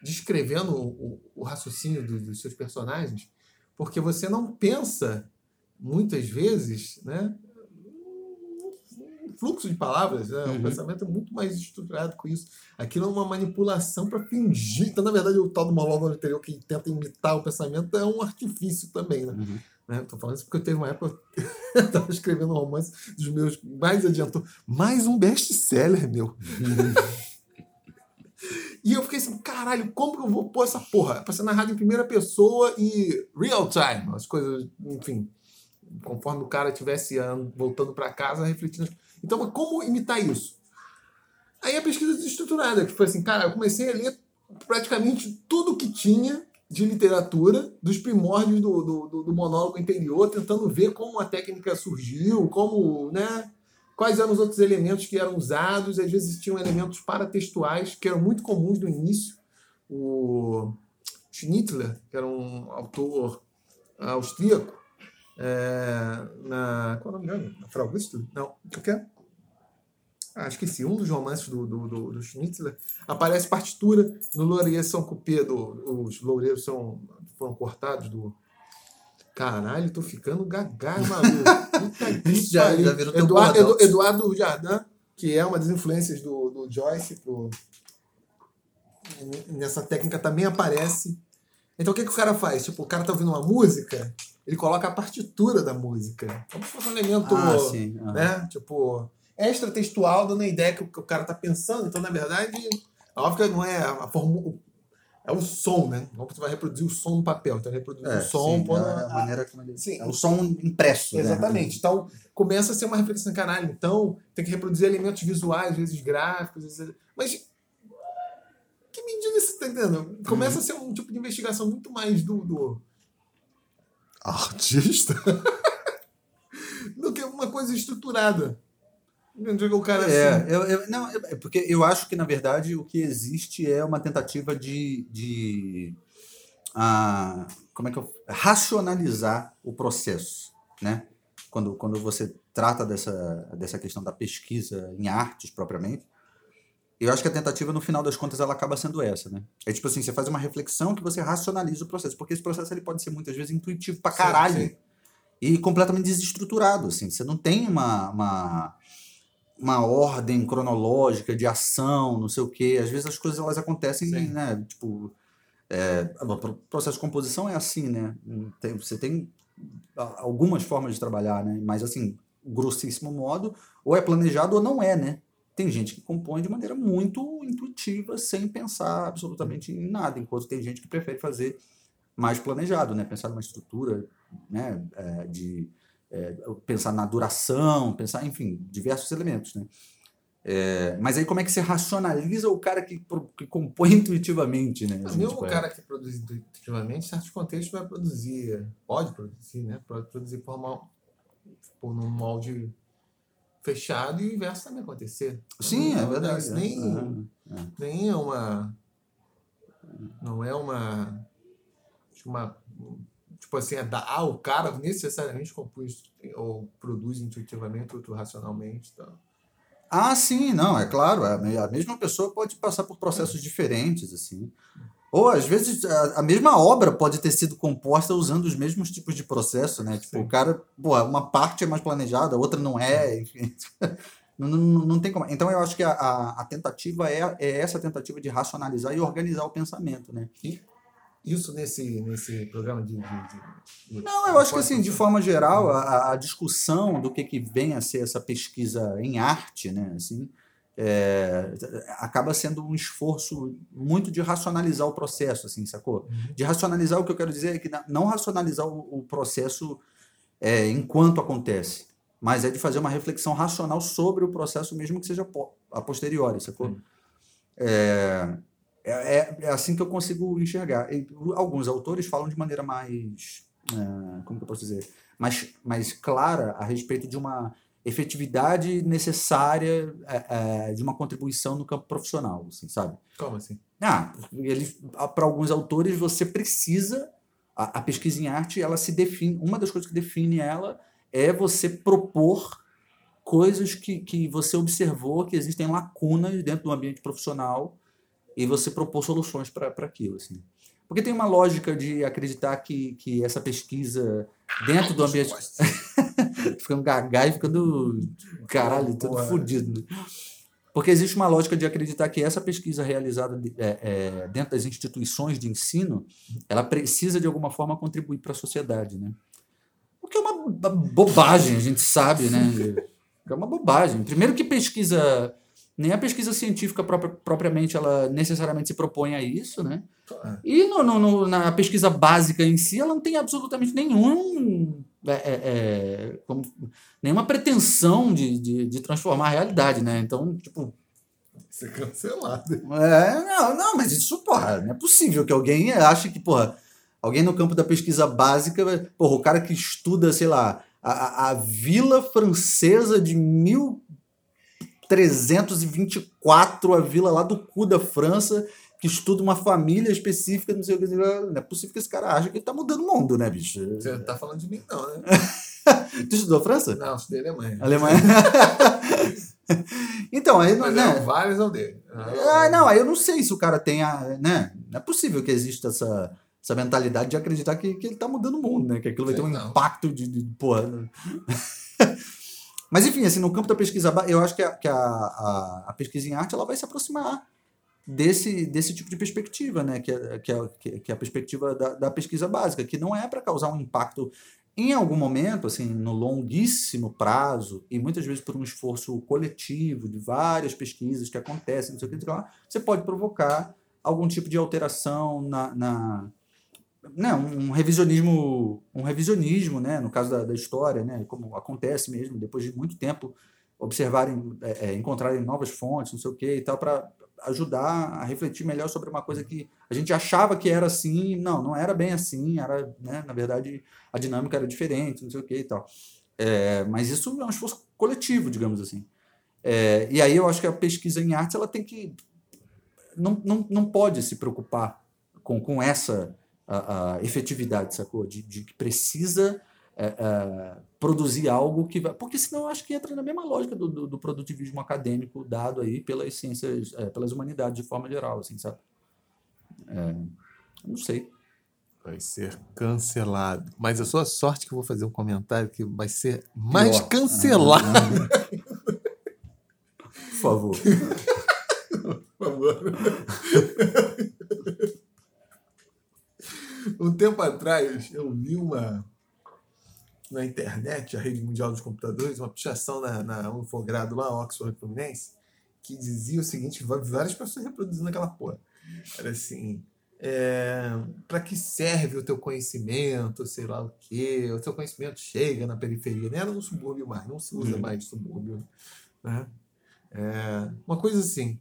descrevendo o, o, raciocínio dos seus personagens porque você não pensa, muitas vezes, né? Fluxo de palavras, né? Uhum. o pensamento é muito mais estruturado com isso. Aquilo é uma manipulação para fingir. Então, na verdade, o tal do monólogo anterior que tenta imitar o pensamento é um artifício também. Né? Uhum. Né? Tô falando isso porque eu teve uma época eu estava escrevendo um romance dos meus mais adiantou. Mais um best-seller, meu. Uhum. E eu fiquei assim, caralho, como que eu vou pôr essa porra? Pra ser narrado em primeira pessoa e real time, as coisas, enfim, conforme o cara estivesse voltando para casa, refletindo. Então, como imitar isso? Aí a pesquisa desestruturada, que foi assim, cara, eu comecei a ler praticamente tudo que tinha de literatura, dos primórdios do, do, do monólogo interior, tentando ver como a técnica surgiu, como, né, quais eram os outros elementos que eram usados, às vezes tinham elementos paratextuais que eram muito comuns no início. O Schnittler, que era um autor austríaco, é, na. Qual é o nome dele? Na Frau Não, o que é? Ah, esqueci, um dos romances do, do, do, do Schnitzler, aparece partitura no Laurier São Coupé, do, os loureiros são, foram cortados do, Caralho, tô ficando gaga, maluco. já, já virou Eduardo, Edu, Eduardo Jardim, que é uma das influências do, do Joyce pro... nessa técnica também aparece. Então o que, que o cara faz? Tipo, o cara tá ouvindo uma música, ele coloca a partitura da música. Como se fosse um elemento, ah, sim. Ah. né? Tipo, extra textual, dando a ideia que o cara tá pensando. Então, na verdade, óbvio que não é a, forma, é o som, né? Você vai reproduzir o som no papel. Então, reproduzir é, o som. Sim, é a, maneira como ele. Sim. É o som impresso. Né? Exatamente. Né? Então, começa a ser uma reflexão, caralho. Então, tem que reproduzir elementos visuais, às vezes gráficos. Às vezes... Mas, que medida você tá entendendo? Começa a ser um tipo de investigação muito mais do, do artista do que uma coisa estruturada. O cara É, assim, eu, eu- não, é porque eu acho que, na verdade, o que existe é uma tentativa de, de ah, como é que eu, racionalizar o processo, né? Quando, quando você trata dessa, dessa questão da pesquisa em artes propriamente, eu acho que a tentativa, no final das contas, ela acaba sendo essa, né? É tipo assim, você faz uma reflexão que você racionaliza o processo, porque esse processo ele pode ser muitas vezes intuitivo pra Sim, caralho sim. e completamente desestruturado, assim. Você não tem uma, uma, uma ordem cronológica de ação, não sei o quê. Às vezes as coisas elas acontecem, Sim. né? Tipo, é, o pro- processo de composição é assim, né? Tem- você tem algumas formas de trabalhar, né? Mas assim, grossíssimo modo, ou é planejado ou não é, né? Tem gente que compõe de maneira muito intuitiva, sem pensar absolutamente em nada, enquanto tem gente que prefere fazer mais planejado, né? Pensar numa estrutura, né? É, de é, pensar na duração, pensar, enfim, diversos elementos, né? É, mas aí como é que você racionaliza o cara que, que compõe intuitivamente, né? Assim, mesmo tipo, o é- cara que produz intuitivamente, em certos contextos vai produzir, pode produzir, né? Pode produzir por, uma, por num molde fechado e o inverso também acontecer. Sim, é Não, verdade. isso né? Nem, Aham. nem é uma. Não é uma. uma tipo assim, é da, ah, o cara necessariamente compôs ou produz intuitivamente, outro racionalmente. Tá. Ah, sim, não, é claro. A me- a mesma pessoa pode passar por processos diferentes, assim. Ou, às vezes, a, a mesma obra pode ter sido composta usando os mesmos tipos de processo, né? Tipo, Sim. o cara, pô, uma parte é mais planejada, a outra não é, enfim. Não, não, não tem como. Então, eu acho que a, a, a tentativa é, é essa tentativa de racionalizar e organizar o pensamento, né? Isso nesse, nesse programa de. de- de- de- Não, eu acho que assim, de forma geral, a, a discussão do que, que vem a ser essa pesquisa em arte, né, assim, é, acaba sendo um esforço muito de racionalizar o processo, assim, sacou? Uhum. De racionalizar, o que eu quero dizer é que não racionalizar o, o processo é, enquanto acontece, mas é de fazer uma reflexão racional sobre o processo, mesmo que seja a posteriori, sacou? É, é, é- é assim que eu consigo enxergar. E alguns autores falam de maneira mais, é, como que eu posso dizer, mais, mais clara a respeito de uma efetividade necessária é, é, de uma contribuição no campo profissional, assim, sabe? Como assim? Ah, para alguns autores você precisa a, a pesquisa em arte, ela se define, uma das coisas que define ela é você propor coisas que, que você observou que existem lacunas dentro do ambiente profissional e você propor soluções para aquilo, assim. Porque tem uma lógica de acreditar que, que essa pesquisa dentro do ambiente ficando gaga e ficando caralho, todo fodido. né? Porque existe uma lógica de acreditar que essa pesquisa realizada é, é, dentro das instituições de ensino, ela precisa de alguma forma contribuir para a sociedade, né? O que é uma bo- bobagem, a gente sabe, né? É uma bobagem. Primeiro que pesquisa, nem a pesquisa científica própria- propriamente, ela necessariamente se propõe a isso, né? É. E no, no- no- na pesquisa básica em si, ela não tem absolutamente nenhum, é, é, é, como- nenhuma pretensão de, de, de transformar a realidade, né? Então, tipo, Ser cancelado. é, não, não, mas isso, porra, não é possível que alguém ache que, porra, alguém no campo da pesquisa básica, porra, o cara que estuda, sei lá, a, a- a Vila Francesa de 1324, a vila lá do cu da França, que estuda uma família específica, não sei o que, não é possível que esse cara ache que ele tá mudando o mundo, né, bicho? Você não tá falando de mim, não, né? Tu estudou França? Não, estudei Alemanha. Alemanha. então, aí não, Mas né? não, vários eu dei. Ah, não, aí eu não sei se o cara tem a. Né? Não é possível que exista essa, essa mentalidade de acreditar que, que ele tá mudando o mundo, né? Que aquilo vai ter um não. impacto de. de porra. Mas enfim, assim, no campo da pesquisa, eu acho que, a, que a, a, a pesquisa em arte ela vai se aproximar desse, desse tipo de perspectiva, né? Que é, que é, que é- a perspectiva da, da pesquisa básica, que não é para causar um impacto em algum momento, assim, no longuíssimo prazo, e muitas vezes por um esforço coletivo de várias pesquisas que acontecem, não sei o que, você pode provocar algum tipo de alteração na, na né, um revisionismo, um revisionismo, né, no caso da, da história, né, como acontece mesmo, depois de muito tempo observarem, é, é, encontrarem novas fontes, não sei o que e tal, para ajudar a refletir melhor sobre uma coisa que a gente achava que era assim, não, não era bem assim, era, né, na verdade, a dinâmica era diferente, não sei o que e tal. É, mas isso é um esforço coletivo, digamos assim. É, e aí eu acho que a pesquisa em arte ela tem que não, não, não pode se preocupar com, com essa a, a efetividade, sacou? De, de que precisa é, é, produzir algo que vai. Porque senão eu acho que entra na mesma lógica do, do, do produtivismo acadêmico dado aí pelas ciências, é, pelas humanidades de forma geral, assim, sabe? É, não sei. Vai ser cancelado. Mas a sua sorte que eu vou fazer um comentário que vai ser mais Pior. cancelado. Por favor. Por favor. um tempo atrás eu vi uma na internet, a rede mundial dos computadores, uma pichação na, na um infogrado lá, Oxford Fluminense, que dizia o seguinte, várias pessoas reproduzindo aquela porra. Era assim, é, para que serve o teu conhecimento, sei lá o quê, o teu conhecimento chega na periferia, nem era no subúrbio mais, não se usa uhum. mais subúrbio, né? É, uma coisa assim.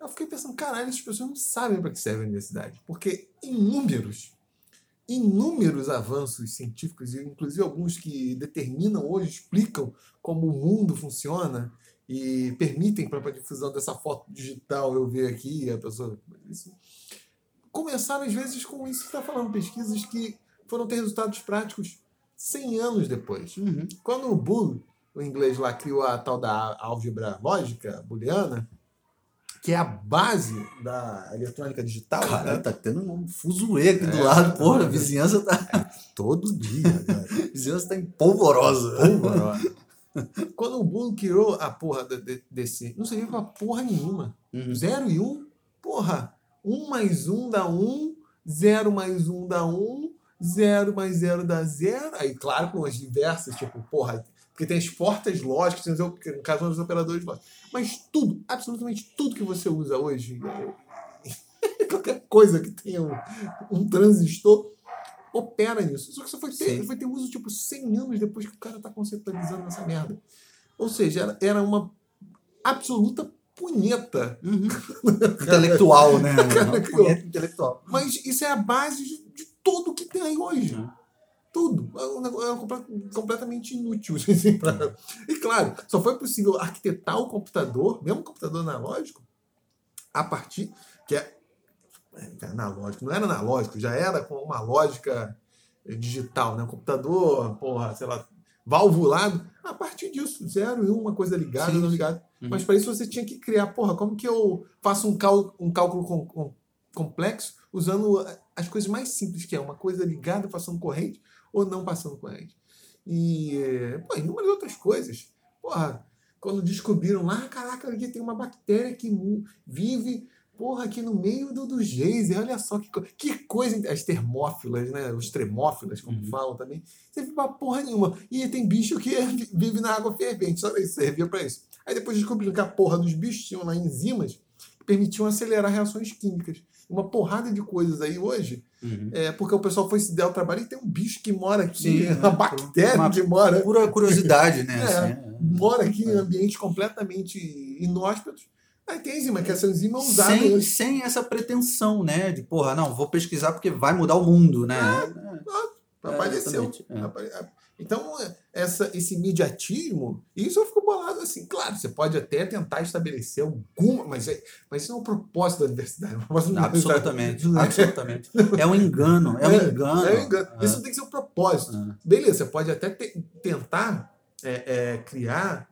Eu fiquei pensando, caralho, essas pessoas não sabem para que serve a universidade, porque inúmeros inúmeros avanços científicos, inclusive alguns que determinam hoje, explicam como o mundo funciona e permitem para a difusão dessa foto digital eu ver aqui a pessoa. Isso. Começaram às vezes com isso que está falando, pesquisas que foram ter resultados práticos 100 anos depois. Uhum. Quando o o inglês lá, criou a tal da álgebra lógica booleana, que é a base da eletrônica digital. Cara, né? tá tendo um fuzuê aqui é, do lado, porra, a vizinhança tá. É, todo dia, cara. a vizinhança tá empolvorosa. Polvorosa. Quando o Boole criou a porra de, desse. Não servia pra porra nenhuma. Uhum. Zero e um, porra. Um mais um dá um, zero mais um dá um, zero mais zero dá zero. Aí, claro, com as diversas, tipo, porra, porque tem as portas lógicas, no caso dos operadores lógicos. Mas tudo, absolutamente tudo que você usa hoje, qualquer coisa que tenha um, um transistor, opera nisso. Só que isso foi ter, foi ter uso tipo 100 anos depois que o cara está conceptualizando essa merda. Ou seja, era, era uma absoluta punheta. Uhum. intelectual, né? punheta intelectual. Mas isso é a base de, de tudo que tem aí hoje. Uhum tudo. É um negócio completamente inútil. Assim, pra... E claro, só foi possível arquitetar o computador, mesmo o computador analógico, a partir. que é, é analógico, não era analógico, já era com uma lógica digital, né? O computador, porra, sei lá, valvulado, a partir disso, zero e uma coisa ligada, Sim. não ligada. Uhum. Mas para isso você tinha que criar, porra, como que eu faço um, cal um cálculo com, com, complexo usando as coisas mais simples que é uma coisa ligada passando corrente ou não passando corrente. E, pô, inúmeras outras coisas. Porra, quando descobriram lá, caraca, aqui tem uma bactéria que vive, porra, aqui no meio do, do geyser, olha só que, que coisa. As termófilas, né? Os tremófilas, como uhum. falam também. Serve pra porra nenhuma. E tem bicho que vive na água fervente, só isso, servia para isso. Aí depois descobriram que a porra dos bichos tinham lá enzimas que permitiam acelerar reações químicas uma porrada de coisas aí hoje, uhum. é, porque o pessoal foi se der o trabalho e tem um bicho que mora aqui, Sim, uma né? bactéria uma que mora. Pura curiosidade, né? É, assim, é. mora aqui em ambientes completamente inóspitos. Aí tem enzima, que essa enzima é usada. Sem, sem essa pretensão, né? De, porra, não, vou pesquisar porque vai mudar o mundo, né? É, é, apareceu. É. Então, essa, esse imediatismo, isso eu fico bolado assim. Claro, você pode até tentar estabelecer alguma, mas, é, mas isso não é o propósito da universidade. Não, absolutamente, absolutamente. É um engano, é um é, engano. É um engano. É. Isso tem que ser o um propósito. É. Beleza, você pode até te, tentar é, criar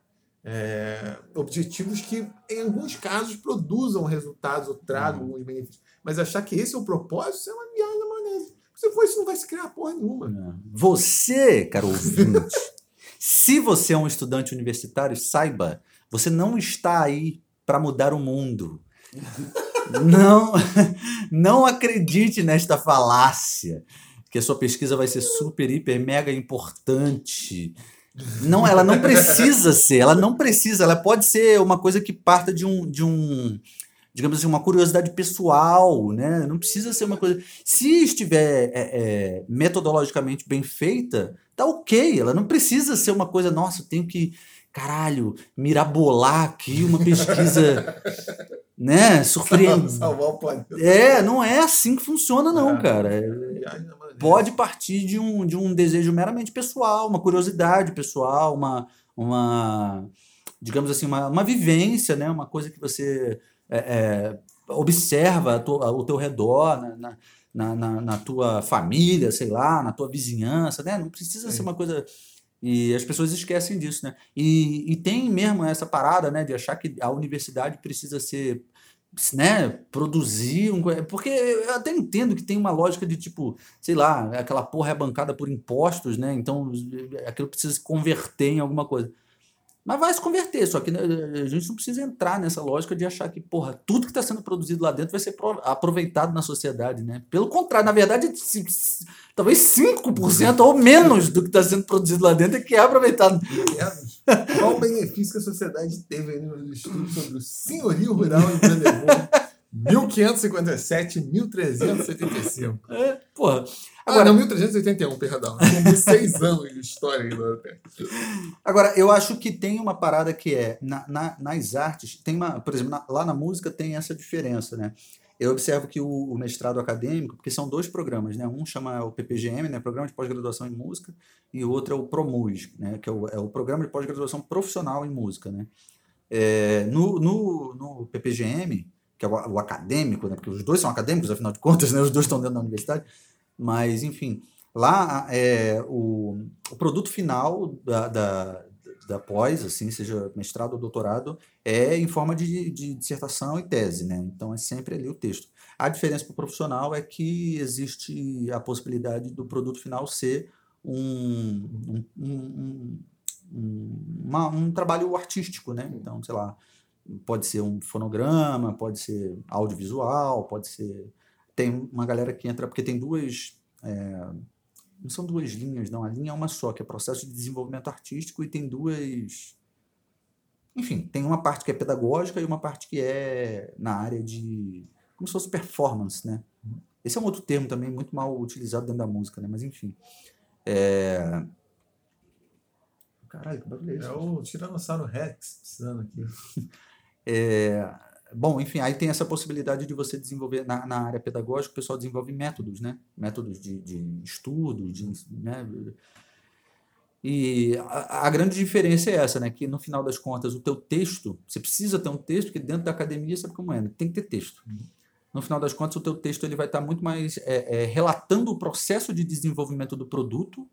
objetivos que, em alguns casos, produzam resultados ou tragam uhum. alguns benefícios. Mas achar que esse é o propósito, isso é uma viagem. For isso, não vai se criar porra nenhuma. É. Você, caro ouvinte, se você é um estudante universitário, saiba, você não está aí para mudar o mundo. Não, não acredite nesta falácia que a sua pesquisa vai ser super, hiper, mega importante. Não, ela não precisa ser, ela não precisa, ela pode ser uma coisa que parta de um, de um digamos assim, uma curiosidade pessoal, né? Não precisa ser uma coisa. Se estiver é, é, metodologicamente bem feita, tá ok. Ela não precisa ser uma coisa, nossa, eu tenho que, caralho, mirabolar aqui uma pesquisa, né, surpreendente. Salvar o planeta. É, não é assim que funciona não, É. cara. É- maionese. pode partir de um, de um desejo meramente pessoal, uma curiosidade pessoal, uma, uma digamos assim, uma, uma vivência, né? uma coisa que você é, é, observa ao teu redor, na, na, na, na- na tua família, sei lá, na tua vizinhança, né? Não precisa ser uma coisa... E as pessoas esquecem disso, né? E, e tem mesmo essa parada, né, de achar que a universidade precisa ser né, produzir um. Porque eu até entendo que tem uma lógica de tipo, sei lá, aquela porra é bancada por impostos, né? Então aquilo precisa se converter em alguma coisa. Mas vai se converter, só que né, a gente não precisa entrar nessa lógica de achar que, porra, tudo que está sendo produzido lá dentro vai ser pro- aproveitado na sociedade, né? Pelo contrário, na verdade, talvez 5% ou menos do que está sendo produzido lá dentro é que é aproveitado. Qual o benefício que a sociedade teve aí no estudo sobre o senhorio rural em Brandeburgo? 1557, 1375. É, porra. Agora, não, 1381, perdão. São seis anos de história da Europa. Agora, eu acho que tem uma parada que é, na, na- nas artes, tem uma, por exemplo, na- lá na música tem essa diferença, né? Eu observo que o, o mestrado acadêmico, porque são dois programas, né? Um chama o PPGM, né? Programa de Pós-Graduação em Música, e o outro é o ProMUS, né? Que é o, é o Programa de Pós-Graduação Profissional em Música, né? É, no, no, no PPGM, que é o, o acadêmico, né? Porque os dois são acadêmicos, afinal de contas, né? Os dois estão dentro da universidade. Mas, enfim, lá é, o, o produto final da, da, da pós, assim, seja mestrado ou doutorado, é em forma de, de dissertação e tese, né? Então é sempre ali o texto. A diferença para o profissional é que existe a possibilidade do produto final ser um, um, um, um, uma- um trabalho artístico, né? Então, sei lá, pode ser um fonograma, pode ser audiovisual, pode ser. Tem uma galera que entra, porque tem duas. é, não são duas linhas, não. A linha é uma só, que é processo de desenvolvimento artístico, e tem duas. Enfim, tem uma parte que é pedagógica e uma parte que é na área de. como se fosse performance, né? Esse é um outro termo também muito mal utilizado dentro da música, né? Mas enfim. É... Caralho, que barulho é esse? É o Tiranossauro Rex precisando aqui. É, bom, enfim, aí tem essa possibilidade de você desenvolver na, na área pedagógica, o pessoal desenvolve métodos, né? Métodos de, de estudo, de, né? E a, a grande diferença é essa, né? Que no final das contas, o teu texto, você precisa ter um texto, porque dentro da academia, sabe como é? né? Tem que ter texto. No final das contas, o teu texto ele vai estar muito mais é, é, relatando o processo de desenvolvimento do produto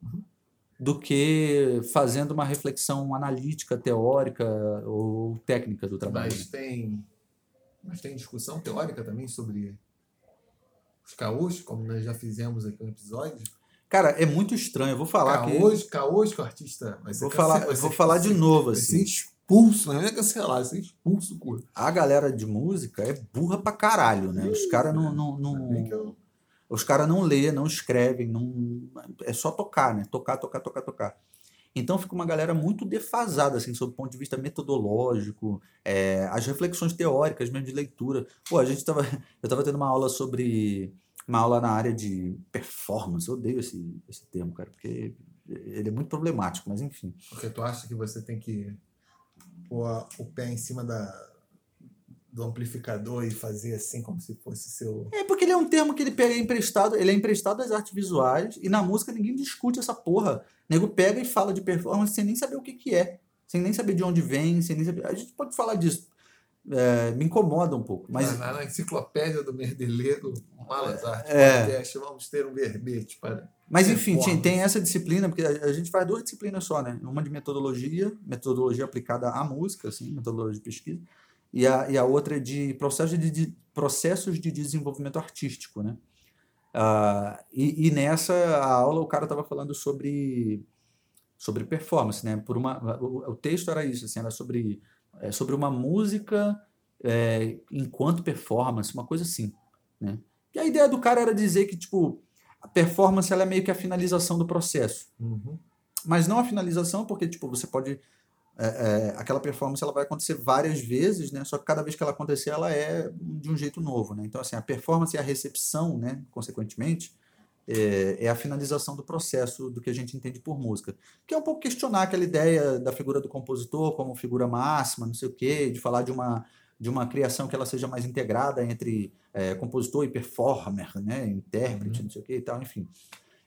do que fazendo uma reflexão analítica, teórica ou técnica do trabalho. Mas tem, mas tem discussão teórica também sobre os caôs, como nós já fizemos aqui no episódio. Cara, é muito estranho. Eu vou falar que. Caôs, caôs que o artista vai Vou falar, vou ser- falar de vai ser- novo, Vai ser assim. expulso, não é cancelar, vai ser expulso, curto. A galera de música é burra pra caralho, né? Os caras não, não, que não, os cara não lê, não escrevem, não, é só tocar, né? Tocar, tocar, tocar, tocar. Então fica uma galera muito defasada, assim, sob o ponto de vista metodológico, é, as reflexões teóricas mesmo de leitura. Pô, a gente tava, eu tava tendo uma aula sobre, uma aula na área de performance, eu odeio esse, esse termo, cara, porque ele é muito problemático, mas enfim. Porque tu acha que você tem que pôr o pé em cima da, do amplificador e fazer assim como se fosse seu. É porque ele é um termo que ele pega emprestado, ele é emprestado das artes visuais e na música ninguém discute essa porra. O nego pega e fala de performance sem nem saber o que, que é, sem nem saber de onde vem, sem nem saber. A gente pode falar disso. É, me incomoda um pouco, mas na, na enciclopédia do Merdeleiro, Malas Artes É. Podcast, vamos ter um verbete para. Mas enfim, tem, tem essa disciplina, porque a, a gente faz duas disciplinas só, né? Uma de metodologia, metodologia aplicada à música, assim, metodologia de pesquisa, e a, e a outra é de processos de, de- processos de desenvolvimento artístico, né? Ah, e, e nessa aula o cara estava falando sobre, sobre performance, né? Por uma, o, o texto era isso, assim, era sobre, é, sobre uma música é, enquanto performance, uma coisa assim, né? E a ideia do cara era dizer que, tipo, a performance ela é meio que a finalização do processo. Uhum. Mas não a finalização, porque tipo, você pode. É, é, aquela performance ela vai acontecer várias vezes, né? Só que cada vez que ela acontecer, ela é de um jeito novo, né? Então, assim, a performance e a recepção, né? Consequentemente, é, é, a finalização do processo do que a gente entende por música. Que é um pouco questionar aquela ideia da figura do compositor como figura máxima, não sei o quê, de falar de uma, de uma criação que ela seja mais integrada entre é, compositor e performer, né, intérprete, uhum. não sei o quê e tal, enfim.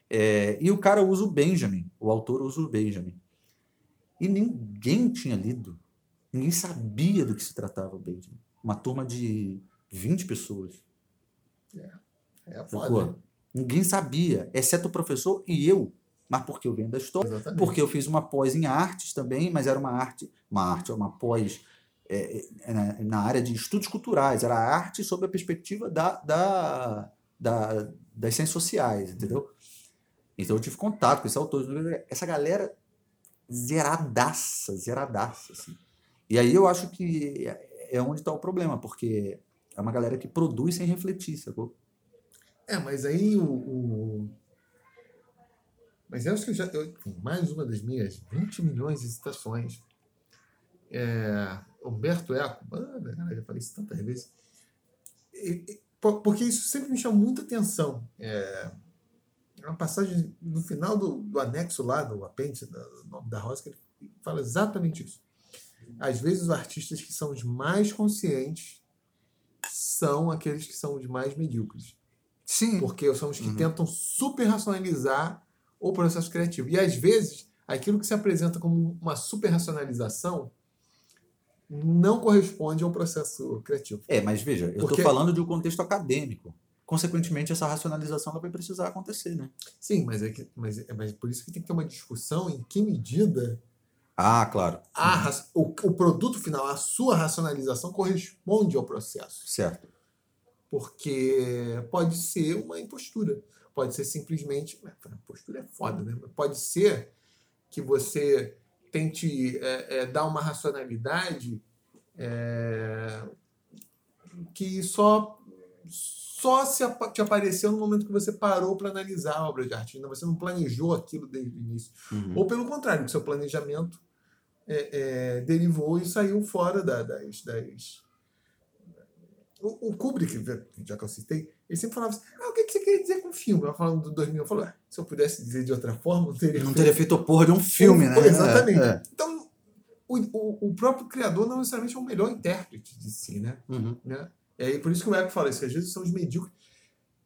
É, e o cara usa o Benjamin, o autor usa o Benjamin. E ninguém tinha lido, ninguém sabia do que se tratava o Benjamin. Uma turma de 20 pessoas. É, é foda, né? Ninguém sabia, exceto o professor e eu. Mas porque eu venho da história, Exatamente. porque eu fiz uma pós em artes também, mas era uma arte, uma arte, uma pós é, é, na, na, área de estudos culturais, era arte sob a perspectiva da, da, da, das ciências sociais, entendeu? Então eu tive contato com esse autor, essa galera zeradaça, zeradaça, assim. E aí eu acho que é onde está o problema, porque é uma galera que produz sem refletir, sacou? É, mas aí o. o... Mas eu acho que eu já. Eu, mais uma das minhas 20 milhões de citações. É, Humberto Eco, ah, já falei isso tantas vezes. E, e, porque isso sempre me chama muita atenção. É, uma passagem no final do, do anexo lá, do apêndice do nome da Rosa, que ele fala exatamente isso. Às vezes, os artistas que são os mais conscientes são aqueles que são os mais medíocres. Sim. Porque são os que uhum. tentam super racionalizar o processo criativo. E às vezes, aquilo que se apresenta como uma super racionalização não corresponde ao processo criativo. É, mas veja, eu estou falando de um contexto acadêmico. Consequentemente, essa racionalização ela vai precisar acontecer, né? Sim, mas é, que, mas, é, mas por isso que tem que ter uma discussão em que medida ah, claro. A, o, o produto final, a sua racionalização corresponde ao processo. Certo. Porque pode ser uma impostura. Pode ser simplesmente. Postura é foda, né? Pode ser que você tente é, é, dar uma racionalidade é, que só só se te apareceu no momento que você parou para analisar a obra de arte. Você não planejou aquilo desde o início. Uhum. Ou pelo contrário, que seu planejamento é, é, derivou e saiu fora da, das, das, o, o Kubrick, já que eu citei, ele sempre falava assim: ah, o que, que você queria dizer com o filme? Eu falando do 2000, eu falei: ah, se eu pudesse dizer de outra forma, não teria Não feito... teria feito a porra de um filme, né? Exatamente. É, é. Então, o, o, o, próprio criador não necessariamente é o melhor intérprete de si, né? Uhum. né? É por isso que o Eco fala isso, que às vezes são os medíocres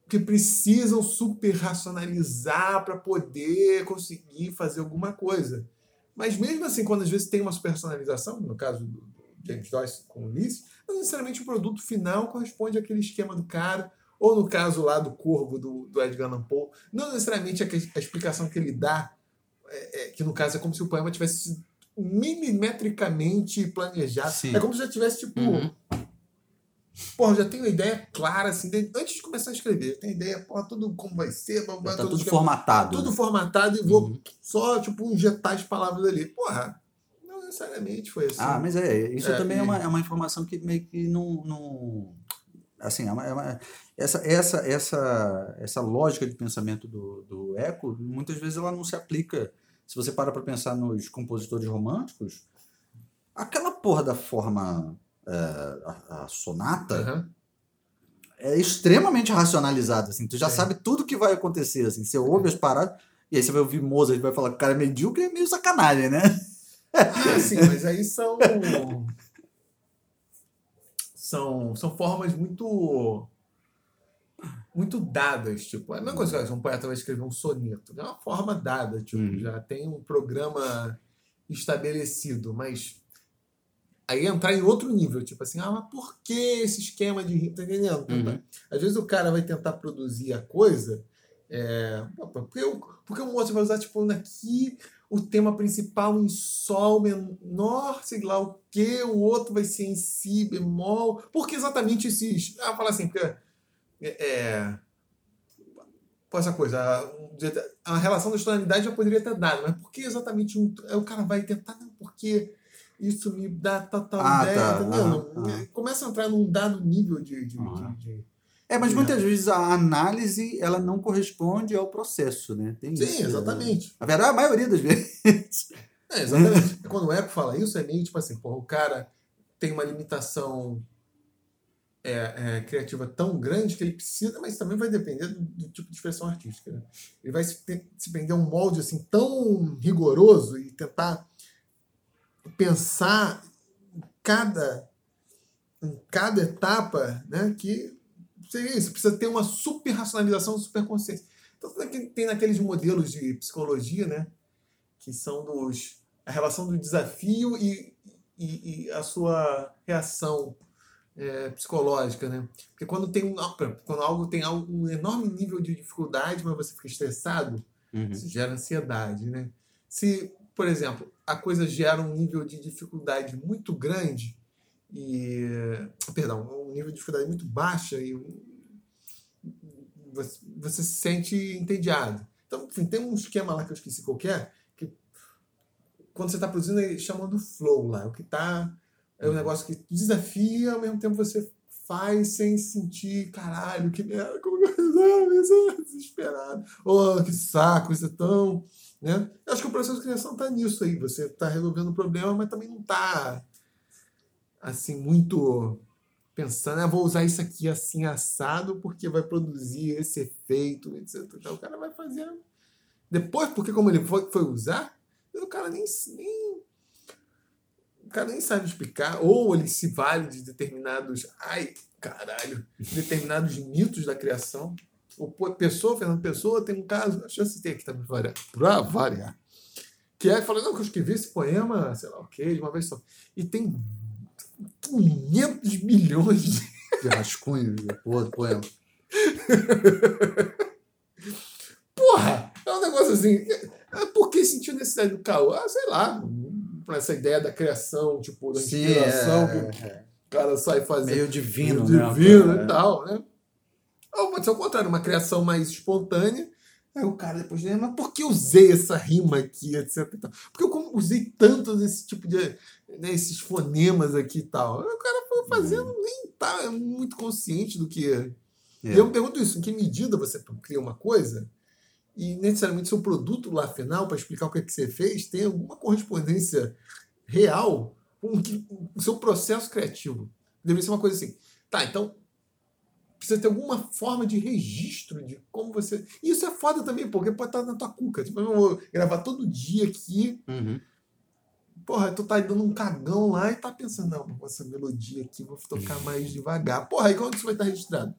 que precisam super racionalizar para poder conseguir fazer alguma coisa. Mas mesmo assim, quando às vezes tem uma super personalização, no caso do James Joyce com o Ulisses, não necessariamente o produto final corresponde àquele esquema do cara, ou no caso lá do Corvo, do, do Edgar Allan Poe, não necessariamente a, a explicação que ele dá, é, é, que no caso é como se o poema tivesse milimetricamente planejado. Sim. É como se já tivesse, tipo, uhum. Porra, já tenho uma ideia clara, assim, antes de começar a escrever. Tenho ideia, porra, tudo como vai ser. Vai, tá tudo, tudo formatado. Tudo formatado e vou uhum. só, tipo, injetar as palavras ali. Porra, não necessariamente foi assim. Ah, mas é, isso é, também e... é, uma, é uma informação que meio que não... não assim, é uma, é uma, essa, essa, essa, essa lógica de pensamento do, do Eco, muitas vezes ela não se aplica. Se você para para pensar nos compositores românticos, aquela porra da forma é, a, a, sonata uhum. é extremamente racionalizada. Assim, tu já sabe tudo que vai acontecer. Assim, você ouve as paradas, e aí você vai ouvir Mozart e vai falar que o cara é medíocre, é meio sacanagem, né? Ah, sim, mas aí são. são, são formas muito muito dadas, tipo, é a mesma coisa que um poeta vai escrever um soneto, é uma forma dada, tipo, hum. já tem um programa estabelecido, mas aí entrar em outro nível, tipo assim, ah, mas por que esse esquema de? Tá entendendo? Uhum. Às vezes o cara vai tentar produzir a coisa, é, porque, eu, porque o Mozart vai usar, tipo, aqui o tema principal em sol menor, sei lá o que, o outro vai ser em si bemol, porque exatamente esses. Ah, falar assim, porque. É, é essa coisa, a, a relação da tonalidade já poderia ter dado, mas por que exatamente um. O cara vai tentar, não, porque isso me dá total ah, ideia, tá. entendeu? Ah, Começa a entrar num dado nível de. de, de, de é, mas muitas vezes a análise ela não corresponde ao processo, né? Tem Sim, isso, exatamente. Na verdade, a maioria das vezes. É, exatamente. Quando o Eco fala isso, é meio tipo assim, porra, o cara tem uma limitação é, é, criativa tão grande que ele precisa, mas também vai depender do, do tipo de expressão artística. Né? Ele vai se, se prender a um molde assim tão rigoroso e tentar pensar em cada, em cada etapa né, que seria isso, precisa ter uma super racionalização, super consciência. Então tem naqueles modelos de psicologia, né, que são dos a relação do desafio e, e, e a sua reação é, psicológica, né? Porque quando tem um, quando algo tem um enorme nível de dificuldade, mas você fica estressado, uhum. isso gera ansiedade, né? Se, por exemplo, a coisa gera um nível de dificuldade muito grande e, perdão, um nível de dificuldade muito baixa e você, você se sente entediado. Então, enfim, tem um esquema lá que eu esqueci qualquer, que quando você está produzindo, ele chama do flow lá, é o que está é um uhum. negócio que desafia, ao mesmo tempo você faz sem sentir, caralho, que merda, como eu desesperado. Oh, que saco, isso é tão. Né? Eu acho que o processo de criação está nisso aí. Você está resolvendo o problema, mas também não está assim, muito pensando, ah, vou usar isso aqui assim assado porque vai produzir esse efeito, etc. Então o cara vai fazer. Depois, porque como ele foi, foi usar, o cara nem, nem o cara nem sabe explicar, ou ele se vale de determinados, ai, caralho, determinados mitos da criação. O Pessoa, Fernando Pessoa, tem um caso, deixa eu citar aqui também para variar, que é, falando, não, que eu escrevi esse poema, sei lá o okay, de uma vez só, e tem 500 milhões de, rascunhos do poema. Porra, é um negócio assim, por que sentiu necessidade do caô? Ah, sei lá, para essa ideia da criação, tipo, da inspiração, Sim, é, que é. o cara sai fazendo. Meio divino, meio né? Divino e é. tal, né? Ou pode ser o contrário, uma criação mais espontânea. Aí o cara depois diz, mas por que usei essa rima aqui, etc. Porque eu usei tanto esse tipo de. Né, esses fonemas aqui e tal. O cara foi fazendo, uhum. nem tá muito consciente do que. É. E eu me pergunto isso: em que medida você cria uma coisa e necessariamente seu produto lá final, para explicar o que, é que você fez, tem alguma correspondência real com o seu processo criativo. Deveria ser uma coisa assim. Tá, então precisa ter alguma forma de registro de como você. E isso é foda também, porque pode estar na tua cuca. Tipo, eu vou gravar todo dia aqui. Uhum. Porra, tu tá dando um cagão lá e tá pensando, não, com essa melodia aqui, vou tocar mais devagar. Porra, aí quando isso vai estar registrado?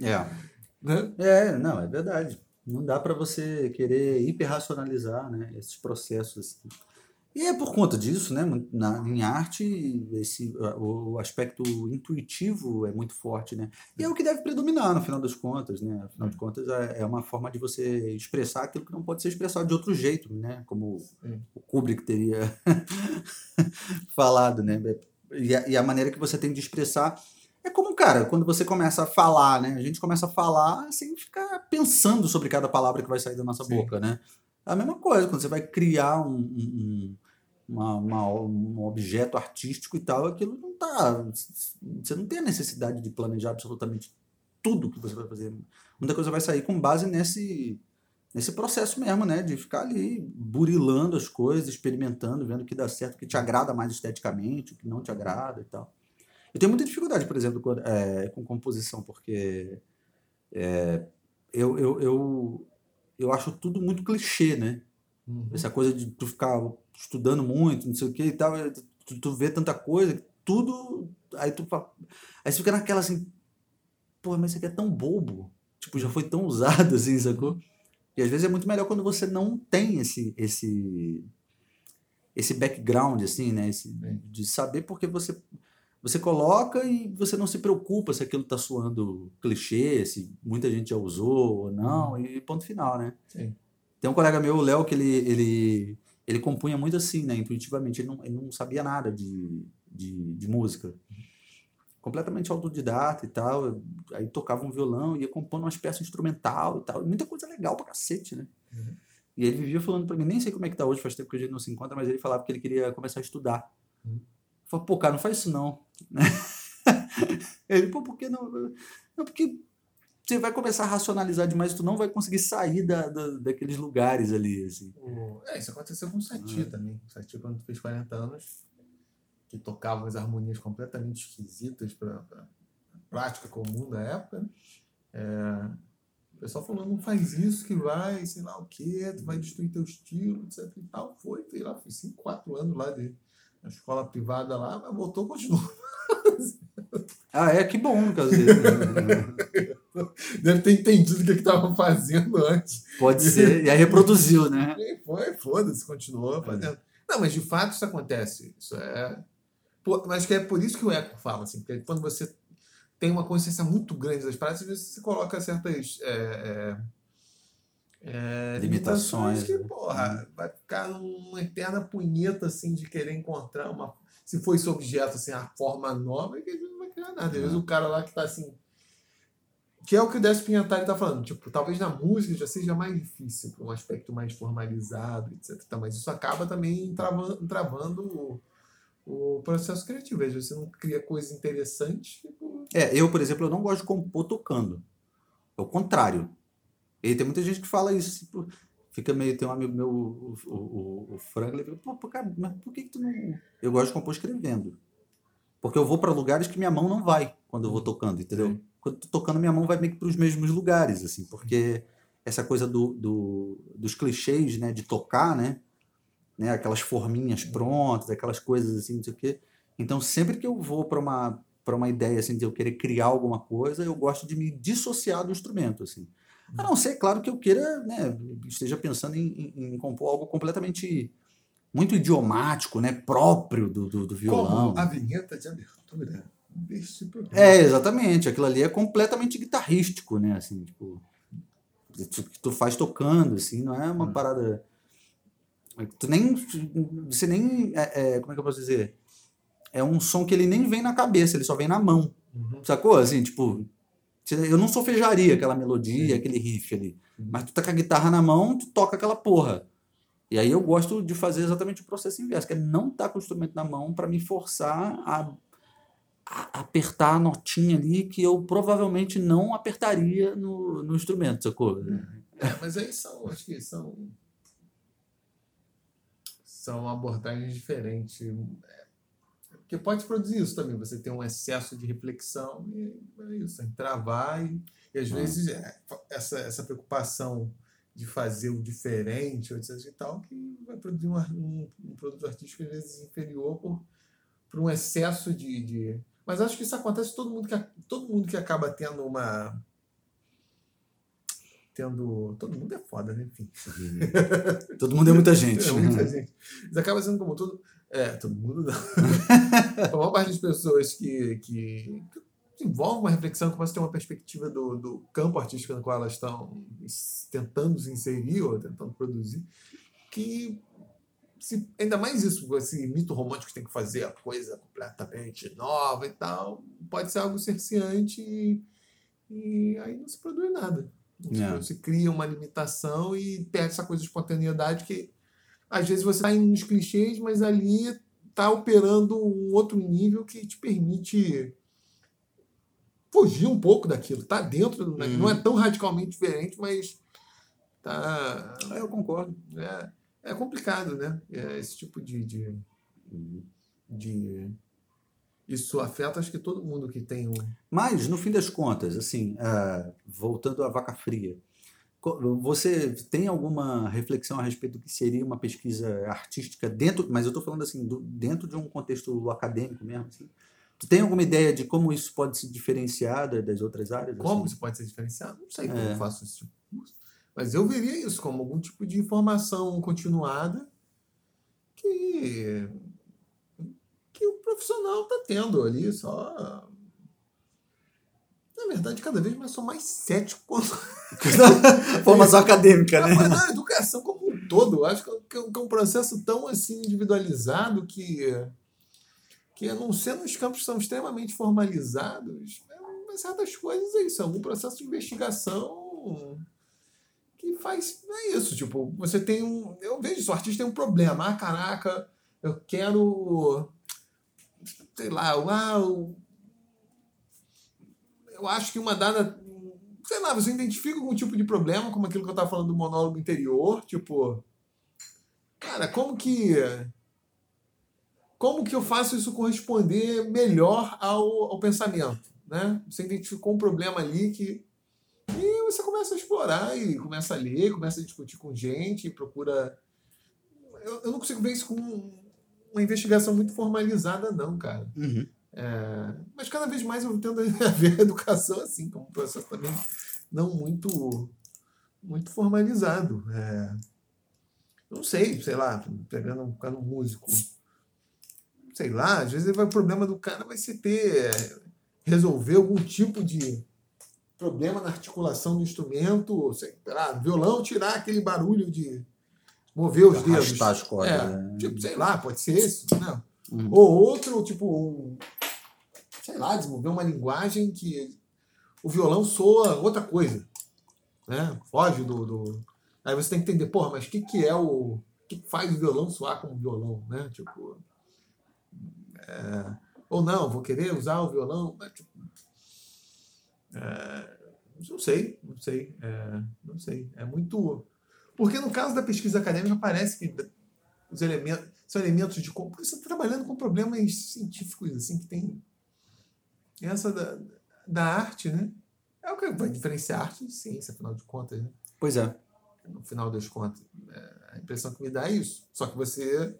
É. Né? É, não, é verdade. Não dá para você querer hiperracionalizar né, esses processos. Assim. E é por conta disso, né, na, em arte, esse, o aspecto intuitivo é muito forte, né? E é o que deve predominar, no final das contas, né? Afinal de contas, é, é uma forma de você expressar aquilo que não pode ser expressado de outro jeito, né? Como o Kubrick teria falado, né? E a, e a maneira que você tem de expressar é como, cara, quando você começa a falar, né? A gente começa a falar sem ficar pensando sobre cada palavra que vai sair da nossa Sim. boca, né? É a mesma coisa, quando você vai criar um, um, uma, uma, um objeto artístico e tal, aquilo não tá. Você não tem a necessidade de planejar absolutamente tudo que você vai fazer. Muita coisa vai sair com base nesse, nesse processo mesmo, né? De ficar ali burilando as coisas, experimentando, vendo o que dá certo, o que te agrada mais esteticamente, o que não te agrada e tal. Eu tenho muita dificuldade, por exemplo, com, é, com composição, porque é, eu, eu, eu, eu acho tudo muito clichê, né? Uhum. Essa coisa de tu ficar estudando muito, não sei o que e tal, tu, tu vê tanta coisa, tudo. Aí tu aí você fica naquela assim, pô, mas isso aqui é tão bobo. Tipo, já foi tão usado assim, sacou? E às vezes é muito melhor quando você não tem esse esse esse background assim, né, esse, de saber porque você você coloca e você não se preocupa se aquilo está soando clichê, se muita gente já usou ou não, uhum. e ponto final, né? Sim. Tem um colega meu, o Léo, que ele, ele, ele compunha muito assim, né? Intuitivamente, ele não, ele não sabia nada de, de, de música. Completamente autodidata e tal. Aí tocava um violão, ia compondo umas peças instrumental e tal. Muita coisa legal pra cacete, né? Uhum. E ele vivia falando para mim, nem sei como é que tá hoje, faz tempo que a gente não se encontra, mas ele falava que ele queria começar a estudar. Uhum. Eu falei, pô, cara, não faz isso não. Ele, pô, por que não? Não, porque você vai começar a racionalizar demais tu não vai conseguir sair da, da, daqueles lugares ali, assim. É, isso aconteceu com o Sati é. também. O Sati, quando fez 40 anos, que tocavam as harmonias completamente esquisitas para a prática comum da época. Né? É, o pessoal falou, não faz isso que vai, sei lá o quê, tu vai destruir teu estilo, etc e tal. Foi, sei lá, foi 5, 4 anos lá de na escola privada lá, mas voltou, continuou. Ah, é? Que bom, quer dizer. Deve ter entendido o que estava fazendo antes. Pode ser. E aí reproduziu, né? E foi, foda-se, continuou fazendo. Não, mas de fato isso acontece. Isso é. Mas que é por isso que o Eco fala, assim, porque quando você tem uma consciência muito grande das práticas, às vezes você coloca certas. É, é, é limitações. que, né? porra, uhum. vai ficar uma eterna punheta assim de querer encontrar uma. Se for esse objeto, assim, a forma nova, que às vezes não vai criar nada. Às vezes uhum. o cara lá que tá assim. Que é o que o Décio Pinhatari tá falando. Tipo, talvez na música já seja mais difícil, um aspecto mais formalizado, etc. Mas isso acaba também travando, travando o, o processo criativo. Às vezes você não cria coisa interessante. Tipo... É, eu, por exemplo, eu não gosto de compor tocando. É o contrário. E tem muita gente que fala isso. Assim, fica meio. Tem um amigo meu, o, o, o Franklin, ele fala, pô, cara, mas por que, que tu não. Eu gosto de compor escrevendo. Porque eu vou para lugares que minha mão não vai quando eu vou tocando, entendeu? Quando tô tocando, minha mão vai meio que para os mesmos lugares, assim, porque essa coisa do, do, dos clichês, né, de tocar, né, né, aquelas forminhas prontas, aquelas coisas assim, não sei o quê. Então, sempre que eu vou para uma para uma ideia assim de eu querer criar alguma coisa, eu gosto de me dissociar do instrumento, assim. A não ser, claro, que eu queira, né, esteja pensando em, em, em compor algo completamente muito idiomático, né, próprio do, do, do violão. Como a vinheta de abertura deste programa. É, exatamente. Aquilo ali é completamente guitarrístico, né, assim, tipo, que tu faz tocando, assim, não é uma hum. parada... Tu nem... Você nem... É, é, como é que eu posso dizer? É um som que ele nem vem na cabeça, ele só vem na mão. Uhum. Sacou? Assim, tipo, eu não solfejaria aquela melodia, Sim. aquele riff ali. Uhum. Mas tu tá com a guitarra na mão, tu toca aquela porra. E aí eu gosto de fazer exatamente o processo inverso, que é não estar tá com o instrumento na mão para me forçar a, apertar a notinha ali que eu provavelmente não apertaria no, no instrumento, sacou? É, mas aí são, acho que são são abordagens diferentes. Porque pode produzir isso também, você tem um excesso de reflexão e é isso, é travar e, e às ah. vezes é, essa, essa preocupação de fazer o diferente, etc e tal, que vai produzir um, um, um produto artístico às vezes inferior por, por um excesso de, de... Mas acho que isso acontece todo mundo que todo mundo que acaba tendo uma tendo. Todo mundo é foda, né? Enfim. Todo mundo é muita gente. é muita gente. Mas acaba sendo como todo. É, todo mundo não. a maior parte das pessoas que, que, que envolvem uma reflexão, começam a ter uma perspectiva do, do campo artístico no qual elas estão tentando se inserir ou tentando produzir, que se, ainda mais isso, esse mito romântico que tem que fazer a coisa completamente nova e tal, pode ser algo cerceante e, e aí não se produz nada. Não. Se cria uma limitação e perde essa coisa de espontaneidade que às vezes você está indo nos clichês, mas ali está operando um outro nível que te permite fugir um pouco daquilo. Está dentro, uhum. não é tão radicalmente diferente, mas tá. É, eu concordo. É, é complicado, né? É esse tipo de, de, de isso afeta acho que todo mundo que tem um. Mas, no fim das contas, assim, uh, voltando à vaca fria, você tem alguma reflexão a respeito do que seria uma pesquisa artística dentro, mas eu estou falando assim, do, dentro de um contexto acadêmico mesmo? Assim. Tu tem alguma ideia de como isso pode se diferenciar das outras áreas? Como assim? isso pode ser diferenciado? Não sei como é. eu faço esse tipo de curso. Mas eu veria isso como algum tipo de informação continuada que, que o profissional está tendo ali, só na verdade, cada vez mais sou mais cético quanto. Formação acadêmica, né? Mas na educação como um todo. Acho que é um processo tão assim individualizado que, que a não ser nos campos que são extremamente formalizados, mas certas coisas é isso, é algum processo de investigação que faz. É isso, tipo, você tem um. Eu vejo isso, o artista tem um problema. Ah, caraca, eu quero. Sei lá, ah, eu acho que uma dada. Sei lá, você identifica algum tipo de problema, como aquilo que eu estava falando do monólogo interior, tipo. Cara, como que. como que eu faço isso corresponder melhor ao, ao pensamento? Né? Você identificou um problema ali que. Você começa a explorar e começa a ler, começa a discutir com gente, procura. Eu, eu não consigo ver isso com uma investigação muito formalizada, não, cara. Uhum. É, mas cada vez mais eu tendo a ver a educação assim, como um processo também não muito, muito formalizado. É, não sei, sei lá, pegando um cara músico, sei lá, às vezes o problema do cara vai ser ter, resolver algum tipo de problema na articulação do instrumento, sei lá, violão, tirar aquele barulho de mover os dedos. As cordas, é, né? tipo, sei lá, pode ser isso, não. Uhum. Ou outro, tipo, um, sei lá, desenvolver uma linguagem que o violão soa outra coisa. Né? Foge do, do. Aí você tem que entender, porra, mas o que, que é o. O que faz o violão soar como violão, né? Tipo. é, ou não, vou querer usar o violão. mas, tipo, é, não sei, não sei. é, não sei. É muito. Porque no caso da pesquisa acadêmica parece que os elementos são elementos de. Porque você está trabalhando com problemas científicos, assim, que tem. Essa da, da arte, né? É o que vai diferenciar arte de ciência, afinal de contas, né? Pois é. No final das contas. É, a impressão que me dá é isso. Só que você.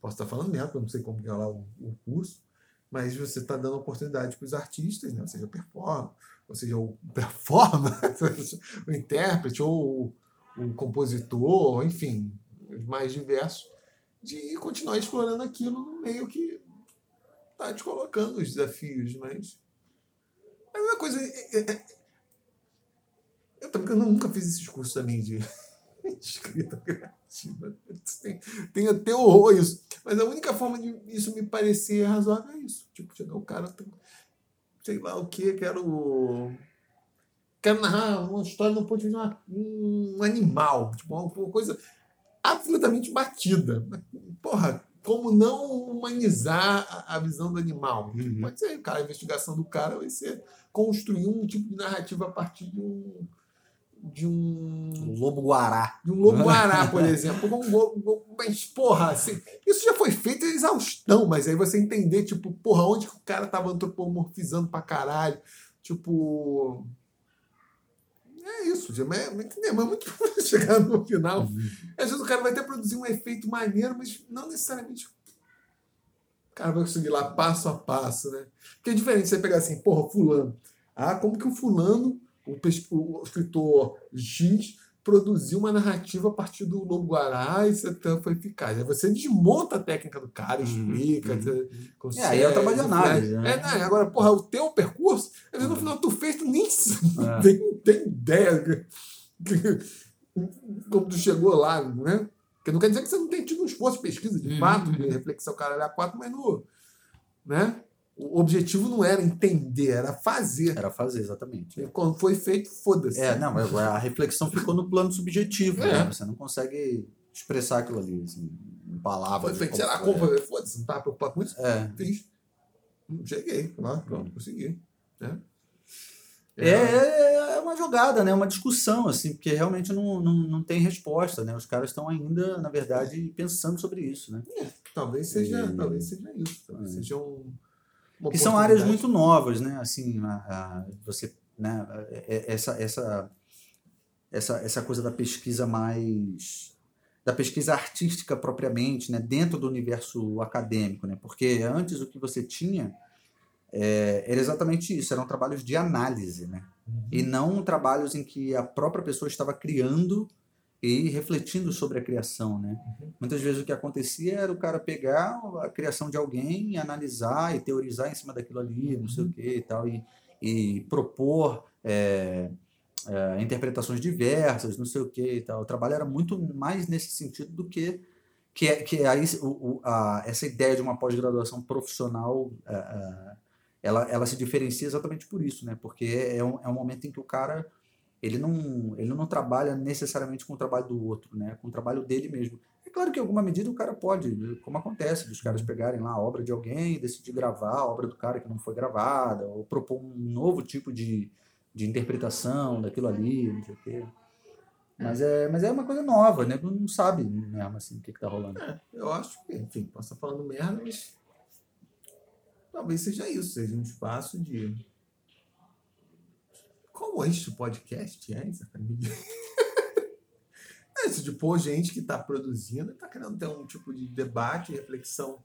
Posso estar falando mesmo, porque eu não sei como é lá o, o curso, mas você está dando oportunidade para os artistas, né? Ou seja, o performer, ou seja, o performer, o intérprete, ou o, compositor, enfim, os mais diversos, de continuar explorando aquilo no meio que está te colocando os desafios, mas a mesma coisa. é- é- é- Eu, também, nunca fiz esses cursos também de escrita criativa. Tem, tem até horror isso. Mas a única forma de isso me parecer razoável é isso. Tipo, chegar o cara, tem- sei lá o que, quero. Quero narrar uma história no ponto de vista de um animal. Tipo, uma, coisa absolutamente batida. Porra, como não humanizar a, a visão do animal? Uhum. Pode ser, cara, a investigação do cara vai ser construir um tipo de narrativa a partir de um. De um O Lobo Guará. de um lobo guará, por exemplo. Um lobo- mas, porra, assim, isso já foi feito em exaustão, mas aí você entender, tipo, porra, onde que o cara tava antropomorfizando pra caralho. Tipo. É isso, mas, entendeu? mas é muito difícil chegar no final. Às vezes o cara vai até produzir um efeito maneiro, mas não necessariamente. O cara vai conseguir lá passo a passo, né? Porque é diferente você pegar assim, porra, fulano. Ah, como que o fulano, o, o escritor X, produziu uma narrativa a partir do Lobo Guará e até foi eficaz. Aí você desmonta a técnica do cara, Uhum, explica, uhum. consegue, É, aí é o trabalho de análise, né? É, não, agora, porra, o teu percurso, às vezes no final tu fez, tu nem É. tem, tem ideia como tu chegou lá, né? Porque não quer dizer que você não tenha tido um esforço de pesquisa, de Uhum, fato, de uhum. reflexão caralho a quatro, mas no, né? O objetivo não era entender, era fazer. Era fazer, exatamente. E quando foi feito, foda-se. É, não, mas a reflexão ficou no plano subjetivo, É. né? Você não consegue expressar aquilo ali, assim, em palavras. Foi feito, sei lá, como foi. foda-se, não estava preocupado com isso. É. Fiz. Hum, Cheguei, lá, pronto, consegui. Né? É, é, é uma jogada, né? Uma discussão, assim, porque realmente não, não, não tem resposta, né? Os caras estão ainda, na verdade, pensando sobre isso, né? Talvez seja, E- talvez seja isso. Talvez É. seja um. Que são áreas muito novas, né? Assim, a, a- você, né? é- é- Essa, essa, essa, essa coisa da pesquisa mais da pesquisa artística propriamente, né? Dentro do universo acadêmico, né? Porque antes o que você tinha é, era exatamente isso, eram trabalhos de análise, né? Uhum. E não trabalhos em que a própria pessoa estava criando e refletindo sobre a criação, né? Uhum. Muitas vezes o que acontecia era o cara pegar a criação de alguém analisar e teorizar em cima daquilo ali, não sei o que e tal, e, e propor é, é, interpretações diversas, não sei o que e tal. O trabalho era muito mais nesse sentido do que que, é- que aí o, a, essa ideia de uma pós-graduação profissional é, é, ela, ela se diferencia exatamente por isso, né? Porque é um, é um momento em que o cara ele não, ele não trabalha necessariamente com o trabalho do outro, né? Com o trabalho dele mesmo. É claro que em alguma medida o cara pode, como acontece, dos caras pegarem lá a obra de alguém e decidir gravar a obra do cara que não foi gravada, ou propor um novo tipo de, de interpretação daquilo ali, não sei o quê. Mas é, mas é uma coisa nova, né? Não sabe mesmo assim o que, que tá rolando. É, eu acho que, enfim, posso estar falando merda, mas talvez seja isso, seja um espaço de. Como este podcast é, exatamente? É isso, de pôr gente que está produzindo, está querendo ter um tipo de debate, reflexão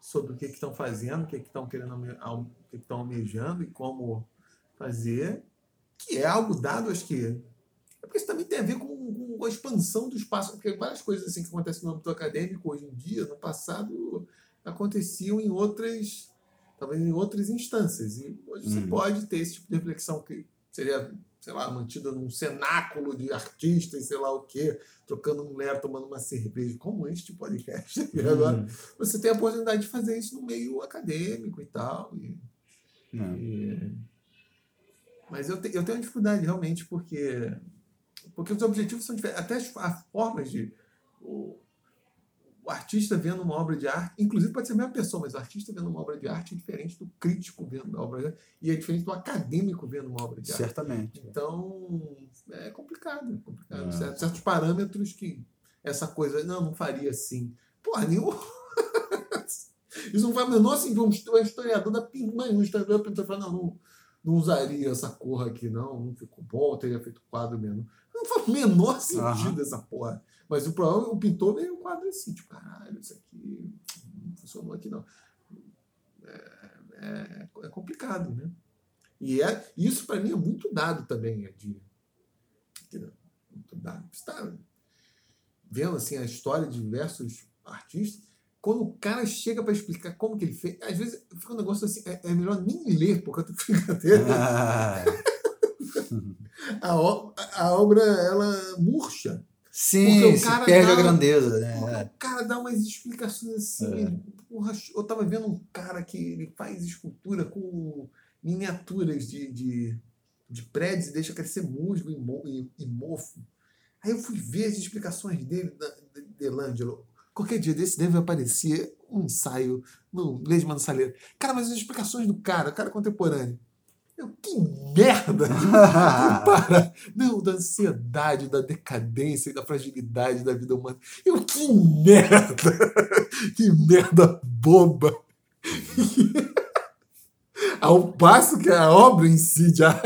sobre o que estão fazendo, o que estão querendo, o que estão almejando e como fazer, que é algo dado, acho que. É porque isso também tem a ver com, com a expansão do espaço, porque várias coisas assim que acontecem no âmbito acadêmico hoje em dia, no passado, aconteciam em outras, talvez em outras instâncias. E hoje uhum. você pode ter esse tipo de reflexão que seria sei lá, mantida num cenáculo de artistas, sei lá o quê, trocando um mulher, tomando uma cerveja, como este podcast. E uhum. agora você tem a oportunidade de fazer isso no meio acadêmico e tal. E, e... Mas eu, te, eu tenho dificuldade realmente porque porque os objetivos são diferentes. Até as, as formas de. O, o artista vendo uma obra de arte, inclusive pode ser a mesma pessoa, mas o artista vendo uma obra de arte é diferente do crítico vendo uma obra de arte e é diferente do acadêmico vendo uma obra de arte. Certamente. Então, é complicado. É complicado. É. Certos, certos parâmetros que essa coisa, não, não faria assim. Porra, nenhum. Isso não faz o menor sentido. Um historiador da Pimã, um historiador da fala, não, não, não usaria essa cor aqui, não, não ficou bom, teria feito quadro mesmo. Não faz o menor sentido uhum. essa porra. Mas o, o pintor veio um quadro assim, tipo, caralho, isso aqui não funcionou aqui não. É, é, é complicado, né? E é, isso para mim é muito dado também, é de, muito dado. Você está vendo assim, a história de diversos artistas, quando o cara chega para explicar como que ele fez, às vezes fica um negócio assim, é, é melhor nem ler, porque eu tô brincadeira. Ah. a, a obra, ela murcha. Sim, se perde dá, a grandeza, né? O é. cara dá umas explicações assim. É. Porra, eu tava vendo um cara que ele faz escultura com miniaturas de, de, de prédios e deixa crescer musgo e, mo, e, e, mofo. Aí eu fui ver as explicações dele, da, de, Delangelo. Qualquer dia desse deve aparecer um ensaio no Leisman Saleiro. Cara, mas as explicações do cara, o cara contemporâneo eu, que merda! Para! Não, da ansiedade, da decadência da fragilidade da vida humana. Eu, que merda! Que merda boba! Ao passo que a obra em si já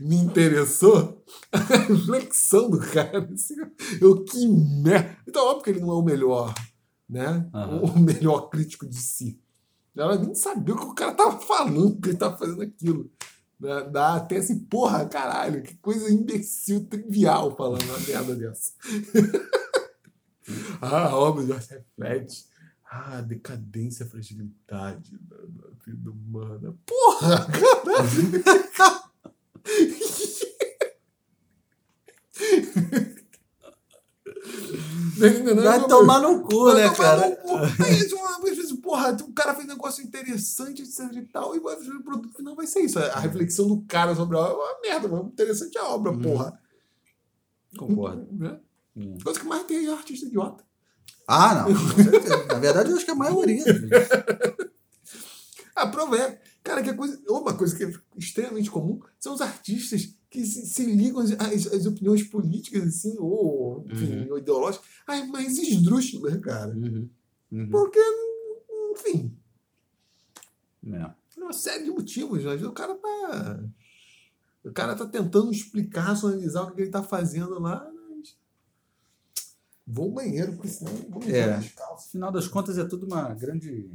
me interessou, a reflexão do cara. Assim, eu, que merda! Então, óbvio que ele não é o melhor, né? Uhum. O melhor crítico de si. Ela nem sabia o que o cara tava falando, que ele tava fazendo aquilo. Dá, dá até assim, porra, caralho, que coisa imbecil, trivial falando uma merda dessa. ah, a obra já reflete. Ah, decadência, fragilidade da, da vida humana. Porra, caralho! Vai tomar no cu, né, cara? Às vezes, porra, o cara fez um negócio interessante, etc e tal, e o produto final vai ser isso. A reflexão do cara sobre a obra é uma merda, mas interessante a obra, hum. porra. Concordo. Né? Hum. Coisa que mais tem é artista idiota. Ah, não. Na verdade, eu acho que é a maioria. a prova é, cara, que a coisa, uma coisa que é extremamente comum são os artistas que se, se ligam às, às, opiniões políticas, assim, ou, enfim, uhum. ideológicas, ai, mais esdrúxulas, cara. Uhum. Uhum. Porque, enfim. É. Uma série de motivos. Vezes o cara tá. O cara tá tentando explicar, racionalizar o que ele tá fazendo lá. Mas... Vou ao banheiro, porque senão vou é. No final das contas é tudo uma grande.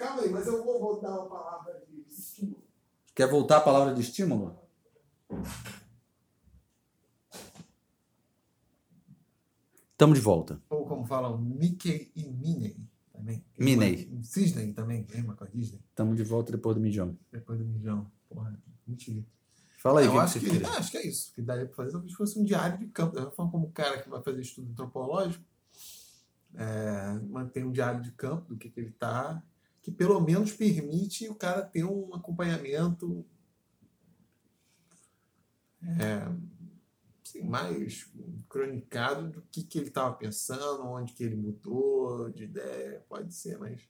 Calma aí, mas eu vou voltar a palavra de estímulo. Quer voltar a palavra de estímulo? Estamos de volta. Ou como falam, Mickey e Minnie também. Minnie. Cisne também, lembra com a Disney? Estamos de volta depois do mijão. Depois do mijão. Porra, mentira. Fala aí, eu acho que, que ah, acho que é isso. Que daria para fazer talvez fosse um diário de campo. Eu falo como cara que vai fazer estudo antropológico, é, mantém um diário de campo do que, que ele está, que pelo menos permite o cara ter um acompanhamento é, assim, mais cronicado do que, que ele estava pensando, onde que ele mudou de ideia, pode ser, mas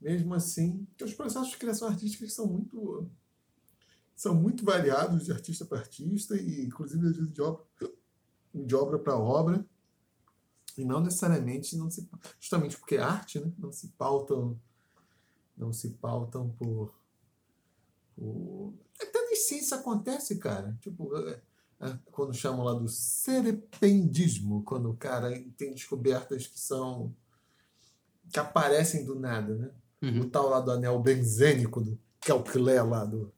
mesmo assim, os processos de criação artística são muito são muito variados de artista para artista e inclusive às vezes de obra de obra para obra e não necessariamente não se justamente porque é arte, né? Não se pautam não se pautam por, por... até na ciência acontece, cara. Tipo, é, é, quando chamam lá do serependismo, quando o cara tem descobertas que são que aparecem do nada, né? Uhum. O tal lá do anel benzênico do Kelkler lá do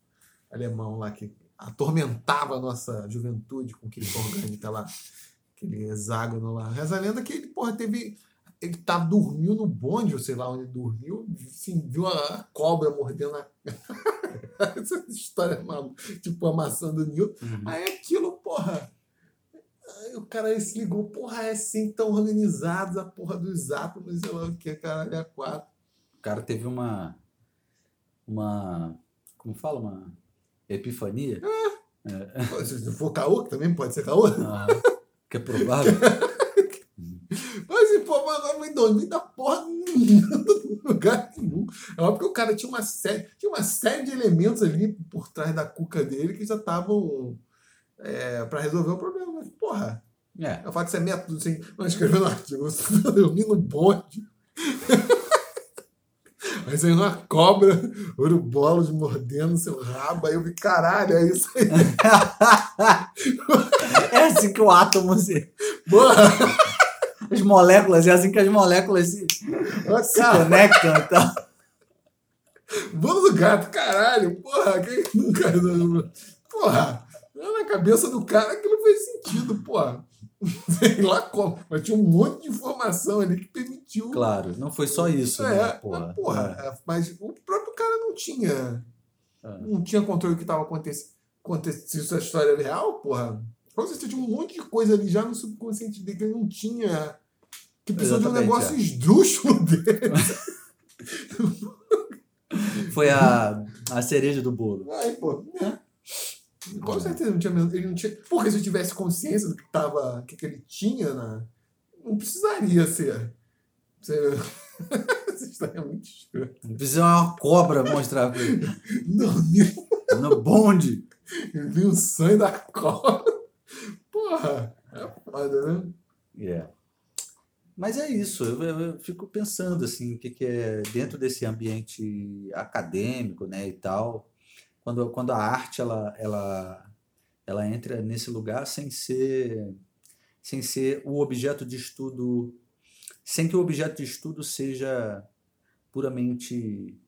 alemão lá que atormentava a nossa juventude com aquele orgânica lá, aquele hexágono lá. Reza a lenda que ele, porra, teve. Ele tá, dormiu no bonde, ou sei lá onde dormiu, assim, viu a cobra mordendo a. Essa história maluca, tipo amassando Newton. Uhum. Aí aquilo, porra. Aí o cara se ligou, porra, é assim tão organizados a porra dos átomos, sei lá o que, caralho, é quatro. O cara teve uma. Uma. Como fala? Uma Epifania? É. é. Se for caô, também pode ser caô. Ah, que é provável. Mas, agora não dormir da porra no lugar nenhum. É óbvio que o cara tinha uma série, tinha uma série de elementos ali por trás da cuca dele que já estavam é, para resolver o problema. Mas, porra, é. eu falo que isso é método, assim, não escrevendo artigo, você dormir no bonde. Aí saiu uma cobra, urubolos mordendo seu rabo. Aí eu vi, caralho, é isso aí. é assim que o átomo se. Boa. As moléculas, é assim que as moléculas se, se conectam e tal. Bolo do gato, caralho, porra, quem nunca. Porra, na cabeça do cara aquilo fez sentido, porra. Sei lá como. Mas tinha um monte de informação ali que permitiu. Claro, não foi só isso. É, né? porra. Mas, porra é. é. mas o próprio cara não tinha. É. Não tinha controle do que estava acontecendo. Se isso é história real, porra. Com certeza tinha um monte de coisa ali já no subconsciente dele que ele não tinha. Que precisou de um negócio é. esdrúxulo dele. foi a, a cereja do bolo. Aí, pô. É. Com certeza não tinha, ele não tinha. Porque se eu tivesse consciência do que, tava, que, que ele tinha, né, não precisaria ser. ser... Essa história é muito escrota. Não precisa uma cobra mostrar pra ele. Dormiu. No bonde. Ele viu o sangue da cobra. Porra, é foda, né? Yeah. Mas é isso, eu, eu, fico pensando assim, o que, que é dentro desse ambiente acadêmico, né, e tal, quando, quando a arte ela, ela, ela entra nesse lugar sem ser sem ser o objeto de estudo sem que o objeto de estudo seja puramente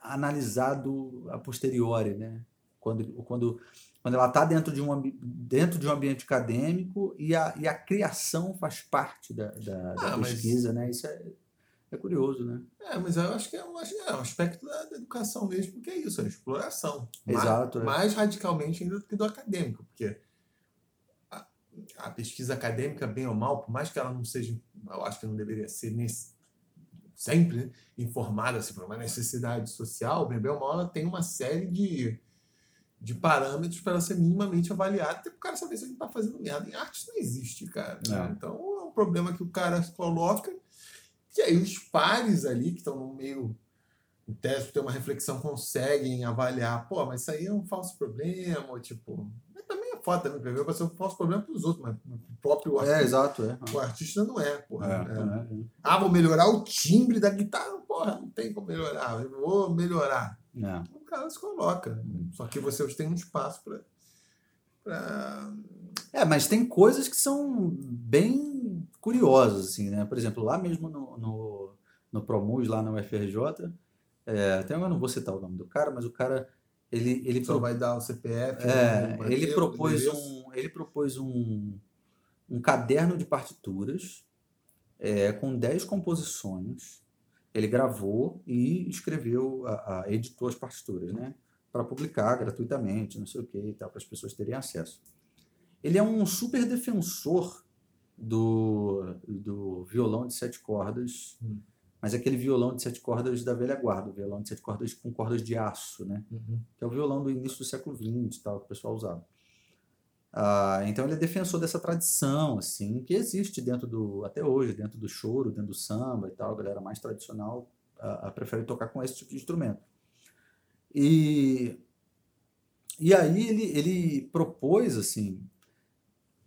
analisado a posteriori, né? Quando, quando, quando ela está dentro, de um, dentro de um ambiente acadêmico e a, e a criação faz parte da, da, da ah, pesquisa, mas... né? Isso é, é curioso, né? É, mas eu acho que é um, é um aspecto da, da, educação mesmo, porque é isso, é exploração. Exato. Mais, é. mais radicalmente ainda do que do acadêmico, porque a, a, pesquisa acadêmica, bem ou mal, por mais que ela não seja, eu acho que não deveria ser nesse, sempre né, informada assim, por uma necessidade social, bem, bem ou mal, ela tem uma série de, de parâmetros para ser minimamente avaliada, até para o cara saber se ele está fazendo merda. Em arte não existe, cara. Né? Então é um problema que o cara coloca e aí os pares ali, que estão no meio, em teste, ter uma reflexão, conseguem avaliar, pô, mas isso aí é um falso problema, ou tipo. Também é foda também, porque vai ser um falso problema para os outros, mas o próprio é, artista. É, exato, é. O artista não é, porra. É, é. é. Ah, vou melhorar o timbre da guitarra, porra, não tem como melhorar, vou melhorar. É. Cara se coloca. Só que você tem um espaço para. Pra... É, mas tem coisas que são bem curiosas, assim, né? Por exemplo, lá mesmo no, no, no Promus, lá na UFRJ, é, até eu não vou citar o nome do cara, mas o cara ele ele só pro... vai dar o CPF é, né? ele propôs um ele propôs um, um caderno de partituras é, com 10 composições ele gravou e escreveu a, a editou as partituras né para publicar gratuitamente não sei o que e tal para as pessoas terem acesso ele é um super defensor do, do violão de sete cordas, hum. mas aquele violão de sete cordas da velha guarda, o violão de sete cordas com cordas de aço, né? Uhum. Que é o violão do início do século XX, tal, que o pessoal usava. Ah, então ele é defensor dessa tradição, assim, que existe dentro do, até hoje, dentro do choro, dentro do samba e tal, a galera mais tradicional a, a prefere tocar com esse tipo de instrumento. E, e aí ele, ele propôs, assim,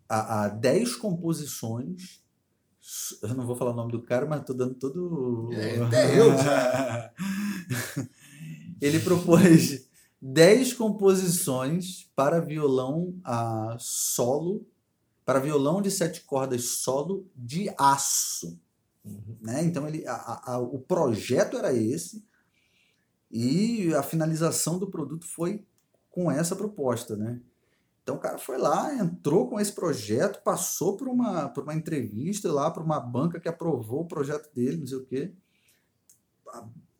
a, a 10 composições. Eu não vou falar o nome do cara, mas tô dando todo. É, até eu já. Ele propôs 10 composições para violão a solo, para violão de sete cordas solo de aço. Uhum. Né? Então ele, a, a, o projeto era esse e a finalização do produto foi com essa proposta, né? Então o cara foi lá, entrou com esse projeto, passou por uma, por uma entrevista lá, para uma banca que aprovou o projeto dele, não sei o quê.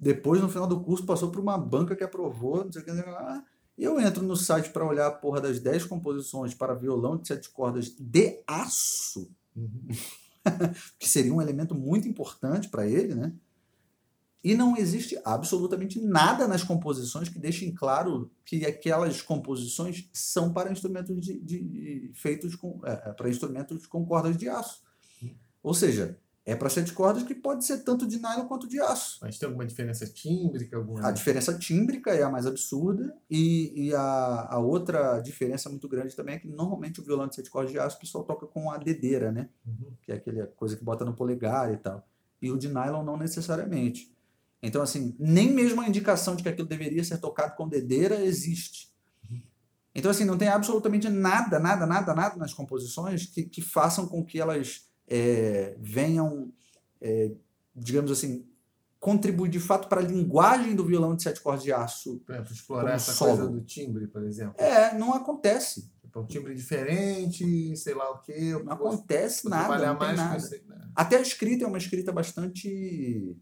Depois, no final do curso, passou por uma banca que aprovou, não sei o quê. Não sei o quê. E eu entro no site para olhar a porra das 10 composições para violão de sete cordas de aço, Uhum. que seria um elemento muito importante para ele, né? E não existe absolutamente nada nas composições que deixem claro que aquelas composições são para instrumentos de, de- de- feitos com é, é, para instrumentos com cordas de aço. Ou seja, é para sete cordas que pode ser tanto de nylon quanto de aço. Mas tem alguma diferença tímbrica? Alguma... A diferença tímbrica é a mais absurda e, e a, a outra diferença muito grande também é que normalmente o violão de sete cordas de aço o pessoal toca com a dedeira, né? Uhum. que é aquela coisa que bota no polegar e tal. E o de nylon não necessariamente. Então, assim, nem mesmo a indicação de que aquilo deveria ser tocado com dedeira existe. Então, assim, não tem absolutamente nada, nada, nada, nada nas composições que, que façam com que elas é, venham, é, digamos assim, contribuir de fato para a linguagem do violão de sete cordas de aço. Por exemplo, explorar essa solo. coisa do timbre, por exemplo. É, não acontece. Tipo, um timbre diferente, sei lá o quê. Não vou- acontece nada. trabalhar Não tem mais nada. aí, né? Até a escrita é uma escrita bastante,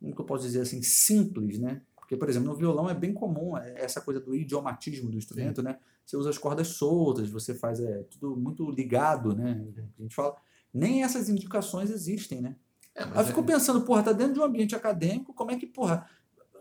como que eu posso dizer assim, simples, né? Porque, por exemplo, no violão é bem comum é essa coisa do idiomatismo do instrumento, né? Você usa as cordas soltas, você faz é tudo muito ligado, né? A gente fala, nem essas indicações existem, né? É, Aí eu fico é- pensando, porra, tá dentro de um ambiente acadêmico, como é que, porra,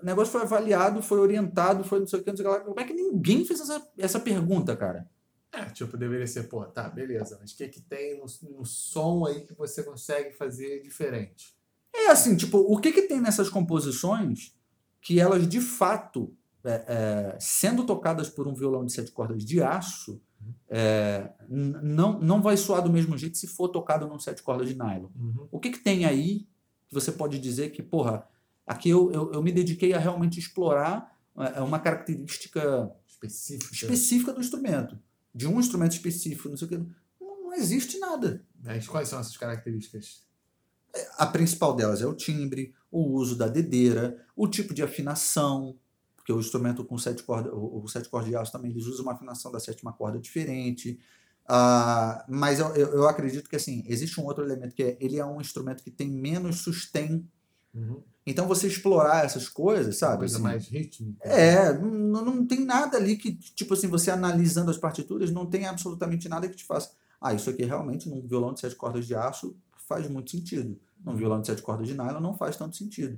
o negócio foi avaliado, foi orientado, foi não sei o que, não sei o que lá, como é que ninguém fez essa, essa pergunta, cara? É, tipo, deveria ser, pô, tá, beleza, mas o que que tem no, no som aí que você consegue fazer diferente? É assim, tipo, o que que tem nessas composições que elas de fato, é, é, sendo tocadas por um violão de sete cordas de aço, é, não, não vai soar do mesmo jeito se for tocado num sete cordas de nylon. O que que tem aí que você pode dizer que, porra, aqui eu, eu, eu me dediquei a realmente explorar é, uma característica Específico. específica do instrumento, de um instrumento específico, não sei o que. Não, não existe nada. Mas quais são essas características? A principal delas é o timbre, o uso da dedeira, o tipo de afinação, porque o instrumento com sete cordas, o, sete cordas de aço também, eles usam uma afinação da sétima corda diferente. Ah, mas eu, eu, acredito que assim, existe um outro elemento que é, ele é um instrumento que tem menos sustain. Então você explorar essas coisas, sabe? coisa assim, mais rítmica. é, não, não tem nada ali que, tipo assim, você analisando as partituras, não tem absolutamente nada que te faça. Ah, isso aqui realmente, num violão de sete cordas de aço, faz muito sentido. Num violão de sete cordas de nylon, não faz tanto sentido.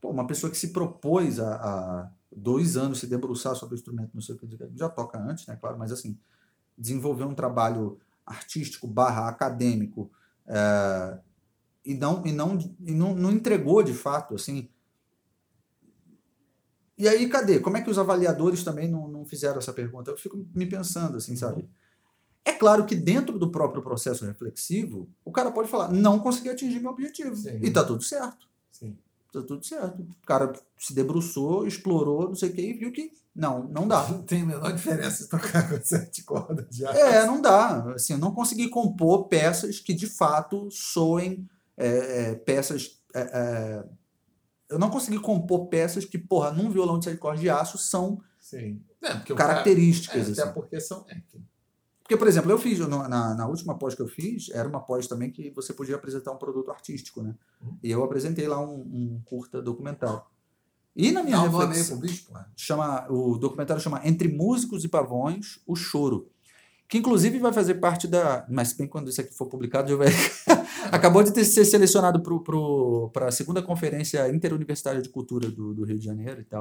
Pô, uma pessoa que se propôs a, a dois anos se debruçar sobre o instrumento, não sei o que, já toca antes, né, claro, mas assim, desenvolver um trabalho artístico barra acadêmico é, e, não, e, não, e não, não entregou de fato, assim, e aí, cadê? Como é que os avaliadores também não, não fizeram essa pergunta? Eu fico me pensando, assim, sabe? É claro que dentro do próprio processo reflexivo, o cara pode falar, não consegui atingir meu objetivo. Sim. E tá tudo certo. Sim. Tá tudo certo. O cara se debruçou, explorou, não sei o que, e viu que não, não dá. Não tem a menor diferença tocar com sete cordas de aço. É, não dá. Assim, eu não consegui compor peças que de fato soem é, é, peças. é, é, eu não consegui compor peças que, porra, num violão de sete cordas de aço são Sim. É, características. Cara, é, assim. até porque são. Que- Porque, por exemplo, eu fiz, na, na última pós que eu fiz, era uma pós também que você podia apresentar um produto artístico, né? Uhum. E eu apresentei lá um, um curta documental. E na minha Dá um nome aí reflexão, pro bicho, chama, o documentário chama Entre Músicos e Pavões, O Choro. Que inclusive vai fazer parte da. Mas bem quando isso aqui for publicado, já vai. Acabou de ter, ser selecionado para a segunda conferência interuniversitária de cultura do, do Rio de Janeiro e tal.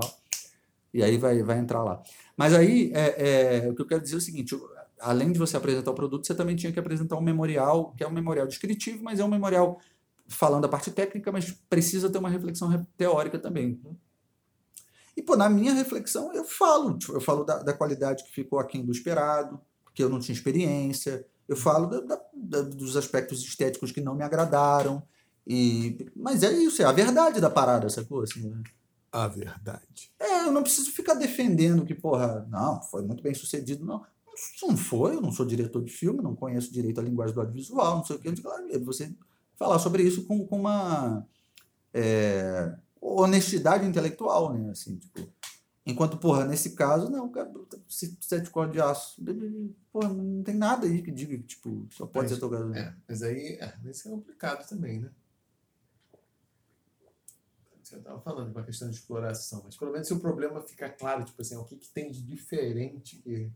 E aí vai, vai entrar lá. Mas aí, é, é, o que eu quero dizer é o seguinte: além de você apresentar o produto, você também tinha que apresentar um memorial, que é um memorial descritivo, mas é um memorial falando a parte técnica, mas precisa ter uma reflexão re- teórica também. E, pô, na minha reflexão, eu falo. tipo, eu falo da, da qualidade que ficou aquém do esperado, que eu não tinha experiência, Eu falo da, da, da, dos aspectos estéticos que não me agradaram. E, mas é isso, é a verdade da parada, sacou? Assim, né? A verdade. É, eu não preciso ficar defendendo que, porra, não, foi muito bem sucedido, não. Não foi, eu não sou diretor de filme, não conheço direito a linguagem do audiovisual, não sei o que. Você falar sobre isso com, com uma é, honestidade intelectual, né? Assim, tipo, enquanto, porra, nesse caso, não, cara, sete cordas de aço. Porra, não tem nada aí que diga que, tipo, só pode mas, ser tocado. É, mas aí, é, isso é complicado também, né? Você estava falando de uma questão de exploração, mas pelo menos se o problema fica claro, tipo assim, o que, que tem de diferente que,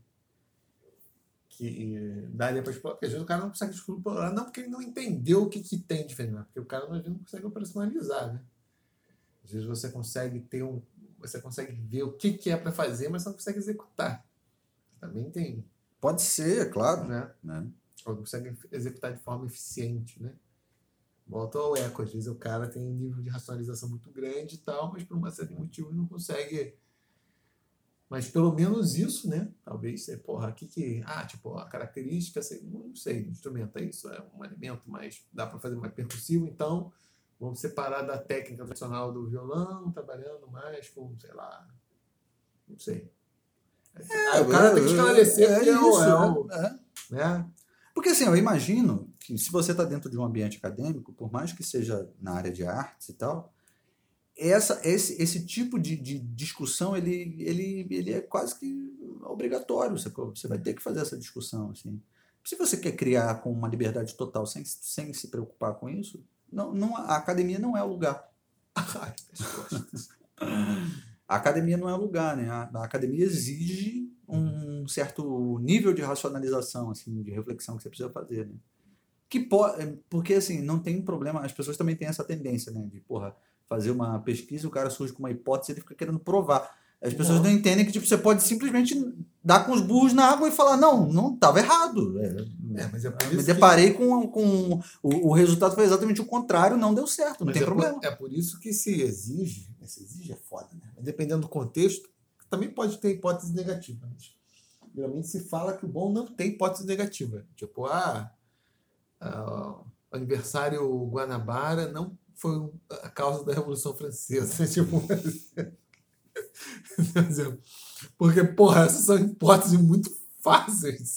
que daria para explorar. Porque às vezes o cara não consegue explorar, não porque ele não entendeu o que, que tem de diferente, porque o cara não consegue operacionalizar, né? Às vezes você consegue ter um. Você consegue ver o que, que é para fazer, mas não consegue executar. Também tem. Pode ser, é claro. Né? né? Ou consegue executar de forma eficiente, né? Volta ao eco, às vezes o cara tem um nível de racionalização muito grande e tal, mas por uma série de motivos não consegue. Mas pelo menos isso, né? Talvez, é, porra, aqui que. Ah, tipo, a característica, assim, não sei, instrumento é isso, é um elemento, mas dá para fazer mais percussivo, então vamos separar da técnica tradicional do violão, trabalhando mais com, sei lá, não sei. É, o cara tem que esclarecer é, que é, isso, é, o, é. né? Porque assim, eu imagino que se você está dentro de um ambiente acadêmico, por mais que seja na área de artes e tal, essa, esse, esse tipo de, de discussão ele, ele, ele é quase que obrigatório. Você, você vai ter que fazer essa discussão. Assim. Se você quer criar com uma liberdade total sem, sem se preocupar com isso, não, não, a academia não é o lugar. a academia não é o lugar, né? A, a academia exige um certo nível de racionalização, assim, de reflexão que você precisa fazer, né? Que pode, porque assim, não tem problema, as pessoas também têm essa tendência, né, de, porra, fazer uma pesquisa, o cara surge com uma hipótese, ele fica querendo provar. As pessoas não, não entendem que tipo, você pode simplesmente dar com os burros na água e falar, não, não estava errado. É, é, mas é me deparei que... com, com o, o resultado foi exatamente o contrário, não deu certo, não mas tem é problema. Por, é por isso que se exige, se exige é foda, né? Mas dependendo do contexto, também pode ter hipótese negativa. Mas geralmente se fala que o bom não tem hipótese negativa. Tipo, ah, ah o aniversário Guanabara não foi a causa da Revolução Francesa. tipo, porque, porra, essas são hipóteses muito fáceis.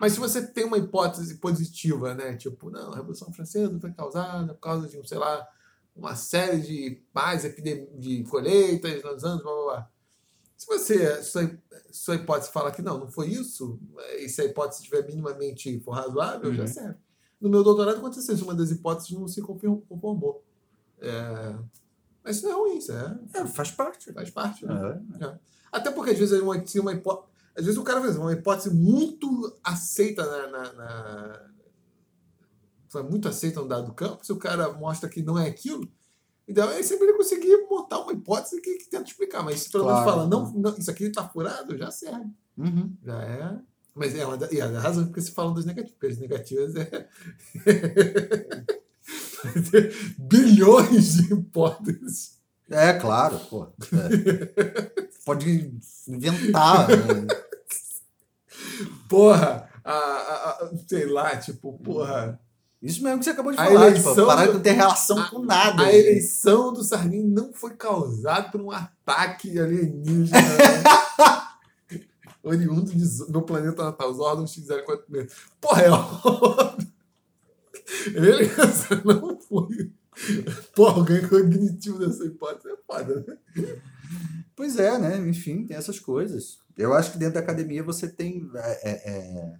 Mas se você tem uma hipótese positiva, né? Tipo, não, a Revolução Francesa foi causada por causa de, sei lá, uma série de mais de colheitas nos anos, blá blá blá. Se você, sua, sua hipótese fala que não, não foi isso, e se a hipótese estiver minimamente for razoável, uhum. já serve. No meu doutorado aconteceu isso, uma das hipóteses não se conformou. É, mas isso não é ruim, isso é, é faz parte. Faz parte. Né? É. É. Até porque às vezes é uma, uma hipótese. Às vezes o cara faz uma hipótese muito aceita na, na, na foi muito aceita no dado campo, se o cara mostra que não é aquilo, então, é sempre ele conseguir montar uma hipótese que, que tenta explicar. Mas se pelo menos claro. fala, não, não, isso aqui está furado, já serve. Uhum. Já é. Mas é, uma, e a razão porque se falam dos negativos, porque as negativas é. bilhões de hipóteses. É, claro, pô. É. Pode inventar. Né? Porra, a, a, a, sei lá, tipo, porra isso mesmo que você acabou de falar, tipo, parar de não ter relação a, com nada. A gente. eleição do Sarney não foi causada por um ataque alienígena. Né? oriundo do planeta natal. Os órgãos fizeram quatro meses. Porra, é óbvio. Beleza, não foi. Porra, o ganho cognitivo dessa hipótese é foda, né? Pois é, né? Enfim, tem essas coisas. Eu acho que dentro da academia você tem. É, é, é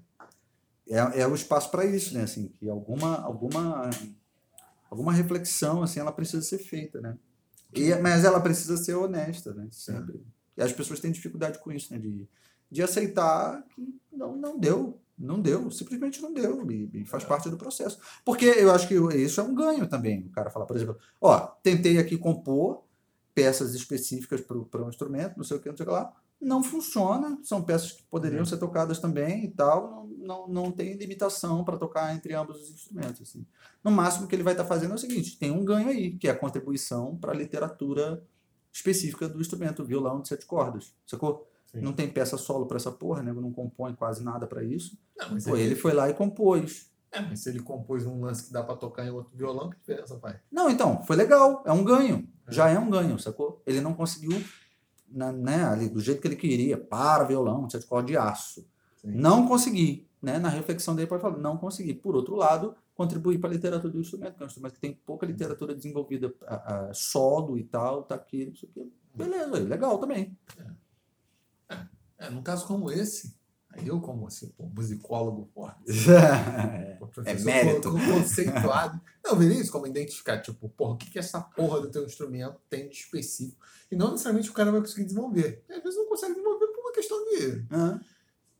é, é o espaço para isso, né? Assim, que alguma, alguma, alguma reflexão, assim, ela precisa ser feita, né? E, mas ela precisa ser honesta, né? Sempre. E as pessoas têm dificuldade com isso, né? De, de aceitar que não, não deu, não deu, simplesmente não deu, e, e, faz parte do processo. Porque eu acho que isso é um ganho também. O cara falar, por exemplo, ó, tentei aqui compor peças específicas para um instrumento, não sei o que, não sei o que lá, não funciona, são peças que poderiam uhum. ser tocadas também e tal, não, não, não tem limitação para tocar entre ambos os instrumentos. Assim. No máximo que ele vai estar tá fazendo é o seguinte, tem um ganho aí, que é a contribuição para a literatura específica do instrumento, o violão de sete cordas, sacou? Sim. Não tem peça solo pra essa porra, né? Não compõe quase nada pra isso. Não, mas Pô, ele, ele foi lá e compôs. é, mas se ele compôs um lance que dá pra tocar em outro violão, que diferença faz? Não, então, foi legal. É um ganho. Já é um ganho, sacou? Ele não conseguiu, na- né, ali, do jeito que ele queria, para violão, sete cordas de aço. Sim. Não consegui, né? Na reflexão dele pode falar, não consegui. Por outro lado, contribuir para a literatura do instrumento, que é um instrumento que tem pouca literatura desenvolvida, a, a solo e tal, tá aqui, não sei o quê. Beleza, legal também. É, num caso como esse, aí eu, como assim, pô, musicólogo forte, pô, professor mérito. con- conceituado. Não, eu veria isso como identificar, tipo, porra, o que, que essa porra do teu instrumento tem de específico? E não necessariamente o cara vai conseguir desenvolver. E às vezes não consegue desenvolver por uma questão de. Ah,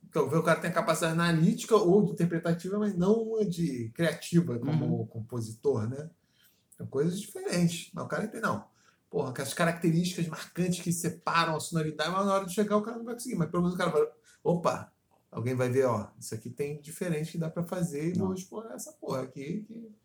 Então, o cara tem a capacidade analítica ou de interpretativa, mas não uma de criativa como compositor, né? São coisas diferentes. Mas o cara entende, não. Porra, que as características marcantes que separam a sonoridade, mas na hora de chegar o cara não vai conseguir. Mas pelo menos o cara vai. Opa! Alguém vai ver, ó, isso aqui tem diferente que dá pra fazer e Não. vou explorar essa porra aqui. Que,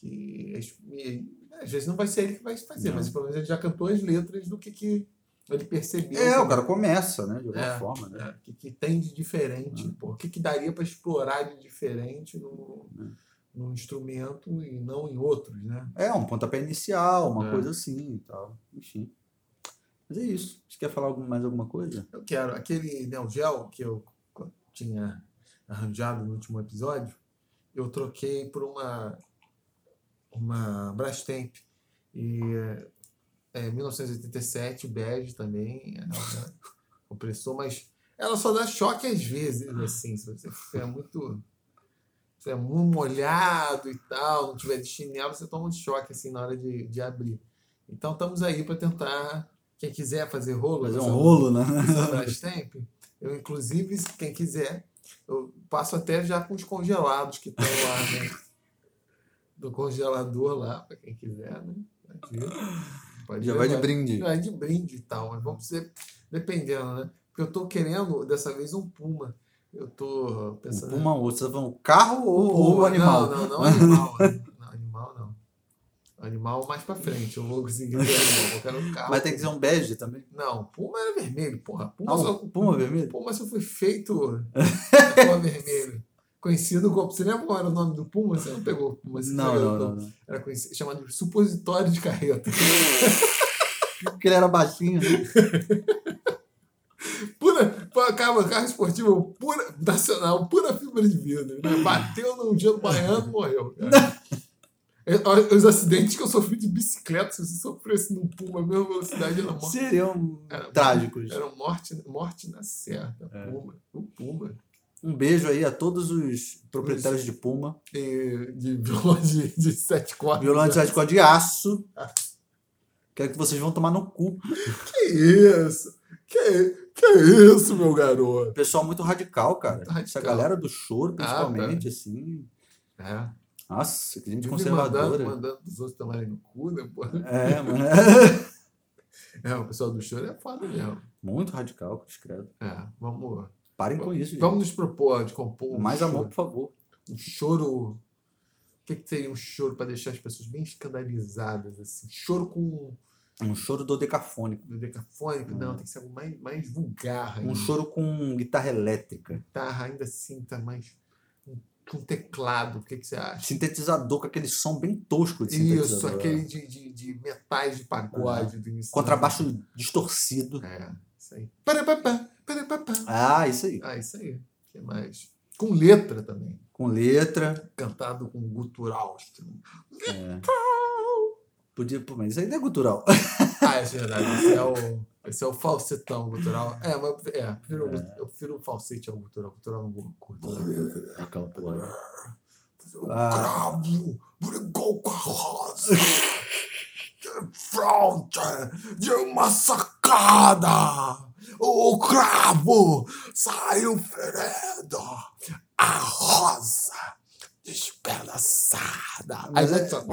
que e, às vezes não vai ser ele que vai fazer, Não. mas pelo menos ele já cantou as letras do que, que ele percebeu. É, o que- cara começa, né? De alguma É, forma, né? é, o que, que tem de diferente, pô, o que, que daria para explorar de diferente no, Hum. Num instrumento e não em outros, né? É, um pontapé inicial, uma É. coisa assim e tal. Enfim. Mas é isso. Você quer falar mais alguma coisa? Eu quero aquele Neo Geo que eu tinha arranjado no último episódio, eu troquei por uma uma Brastemp e é 1987 bege também, é compressor, mas ela só dá choque às vezes, assim, se você é muito se é muito molhado e tal, não tiver de chinelo, você toma um choque assim na hora de, de abrir. Então estamos aí para tentar, quem quiser fazer rolo, Fazer um rolo, né? Brastemp, eu inclusive, quem quiser, eu passo até já com os congelados que estão lá, né? Do congelador lá, para quem quiser, né? Pode Já vai de brinde. Já é de brinde e tal, mas vamos ser dependendo, né? Porque eu tô querendo, dessa vez, um Puma. Eu tô pensando. puma ou você tá falando carro ou, ou Puma. animal? Não, não, não animal. né? não, animal não. Animal mais pra frente. Eu vou conseguir ver animal. Eu quero um carro. Mas tem que ser um bege também. Não, Puma era vermelho, porra. Puma, Ah, só... um puma vermelho? Puma só foi feito cor vermelho. Conhecido como. Você lembra qual era o nome do Puma? Você não pegou o Puma? Você Não, não, o não, Puma. não. Era conhecido, chamado de supositório de carreta. Porque ele era baixinho. Carro, carro esportivo pura, nacional, pura fibra de vidro. Né? Bateu num dia do baiano morreu. cara. É, Os acidentes que eu sofri de bicicleta, se você sofresse num Puma, a mesma velocidade era morte. Seriam Era- trágicos. Era morte, morte na certa. É. Puma. O Puma. Um beijo aí a todos os proprietários de Puma. E de violão de, de sete cordas. Violão de sete cordas de aço. Quero que vocês vão tomar no cu. Que isso? Que, que isso, meu garoto? Pessoal muito radical, cara. Muito radical. Essa galera do choro, Ah, principalmente, assim. É. Nossa, que gente conservadora. Mandando, mandando os outros tomarem no cu, né, pô? É, mano. É, o pessoal do choro é foda mesmo. Muito radical, discreto. É, vamos, Parem com isso, gente. vamos nos propor de compor um Mais choro, amor, por favor. um choro. O que, que seria um choro para deixar as pessoas bem escandalizadas? Assim? Choro com Um choro dodecafônico. decafônico? Não, tem que ser algo mais, mais vulgar. Um ainda. choro com guitarra elétrica. Guitarra ainda assim, tá mais. um- Com teclado, o que, que você acha? Sintetizador com aquele som bem tosco de Isso, sintetizador. aquele de, de, de metais de pagode do início. Contrabaixo distorcido. É, isso aí. Parapapá, parapapá. Ah, isso aí. Ah, isso aí. O que mais? Com letra também. Com letra. Cantado com gutural. É. Podia, pô, mas isso não é cultural. Ah, é verdade. Esse é o, esse é o falsetão gutural. É, mas é, eu prefiro, o- eu prefiro o falsete ao gutural. O gutural não curto. Aquela porra. O Ah. cravo brigou com a rosa. De frente de uma sacada. O cravo saiu ferido. A rosa despedaçada. Aí é- só-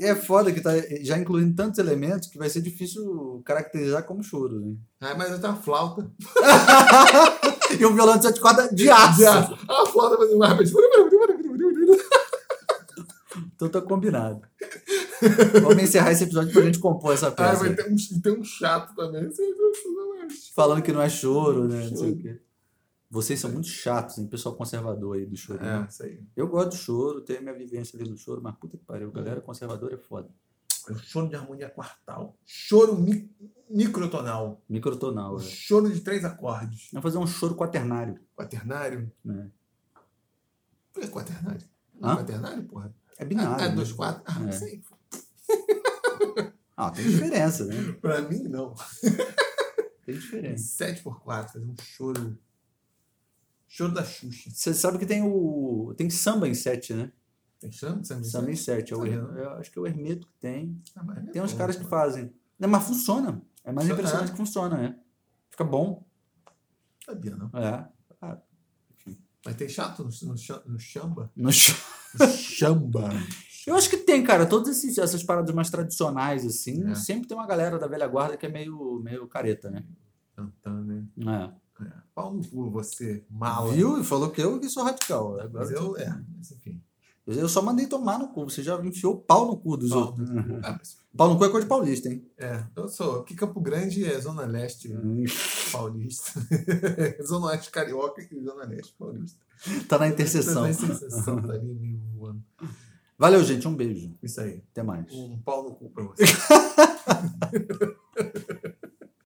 É foda que tá já incluindo tantos elementos que vai ser difícil caracterizar como choro. Né? Ah, mas tenho uma flauta. E um violão de sete cordas de aço. Já. A flauta fazendo mais. Então tá combinado. Vamos encerrar esse episódio pra gente compor essa Ah, peça. vai ter um, tem um chato também. Falando que não é choro, né? Não sei o quê. Vocês são muito chatos, hein? Pessoal conservador aí do choro. né? É, isso aí. Eu gosto do choro, tenho minha vivência ali no choro, mas puta que pariu, galera conservadora é foda. É o choro de harmonia quartal. Choro mi- microtonal. Microtonal, é. choro de três acordes. Vamos fazer um choro quaternário. Quaternário. Né? Por que quaternário? Hã? é quaternário, porra? É binário. Ah, né? dois, quatro. Ah, É. não sei. Ah, tem diferença, né? Pra mim, não. Tem diferença. Sete por quatro. Fazer um choro. Choro da Xuxa. Você sabe que tem o. Tem samba em sete, né? Tem chama? Samba em Samba em sete? É o, eu acho que é o Hermeto que tem. Ah, é Tem uns bom, caras que fazem. Não, mas funciona. É mais Funciona, impressionante é? que funciona, né? Fica bom. Sabia, não. É. Mas tem chato no, no, no chamba? No show. Chamba. Eu acho que tem, cara. Todas esses- essas paradas mais tradicionais, assim, É. sempre tem uma galera da velha guarda que é meio, meio careta, né? Cantando, né? É. É. Pau no cu, você, mala. Viu? E falou que eu que sou radical. Agora Mas eu, é, mas enfim. eu só mandei tomar no cu. Você já enfiou o pau no cu dos Pau outros. no cu. Ah, mas- Pau no cu é coisa de paulista, hein? É, eu sou. Aqui Campo Grande é Zona Leste paulista. Zona Oeste carioca e Zona Leste paulista. Tá na interseção. Tá na interseção, tá ali meio voando. Valeu, gente. Um beijo. Isso aí. Até mais. Um pau no cu pra você.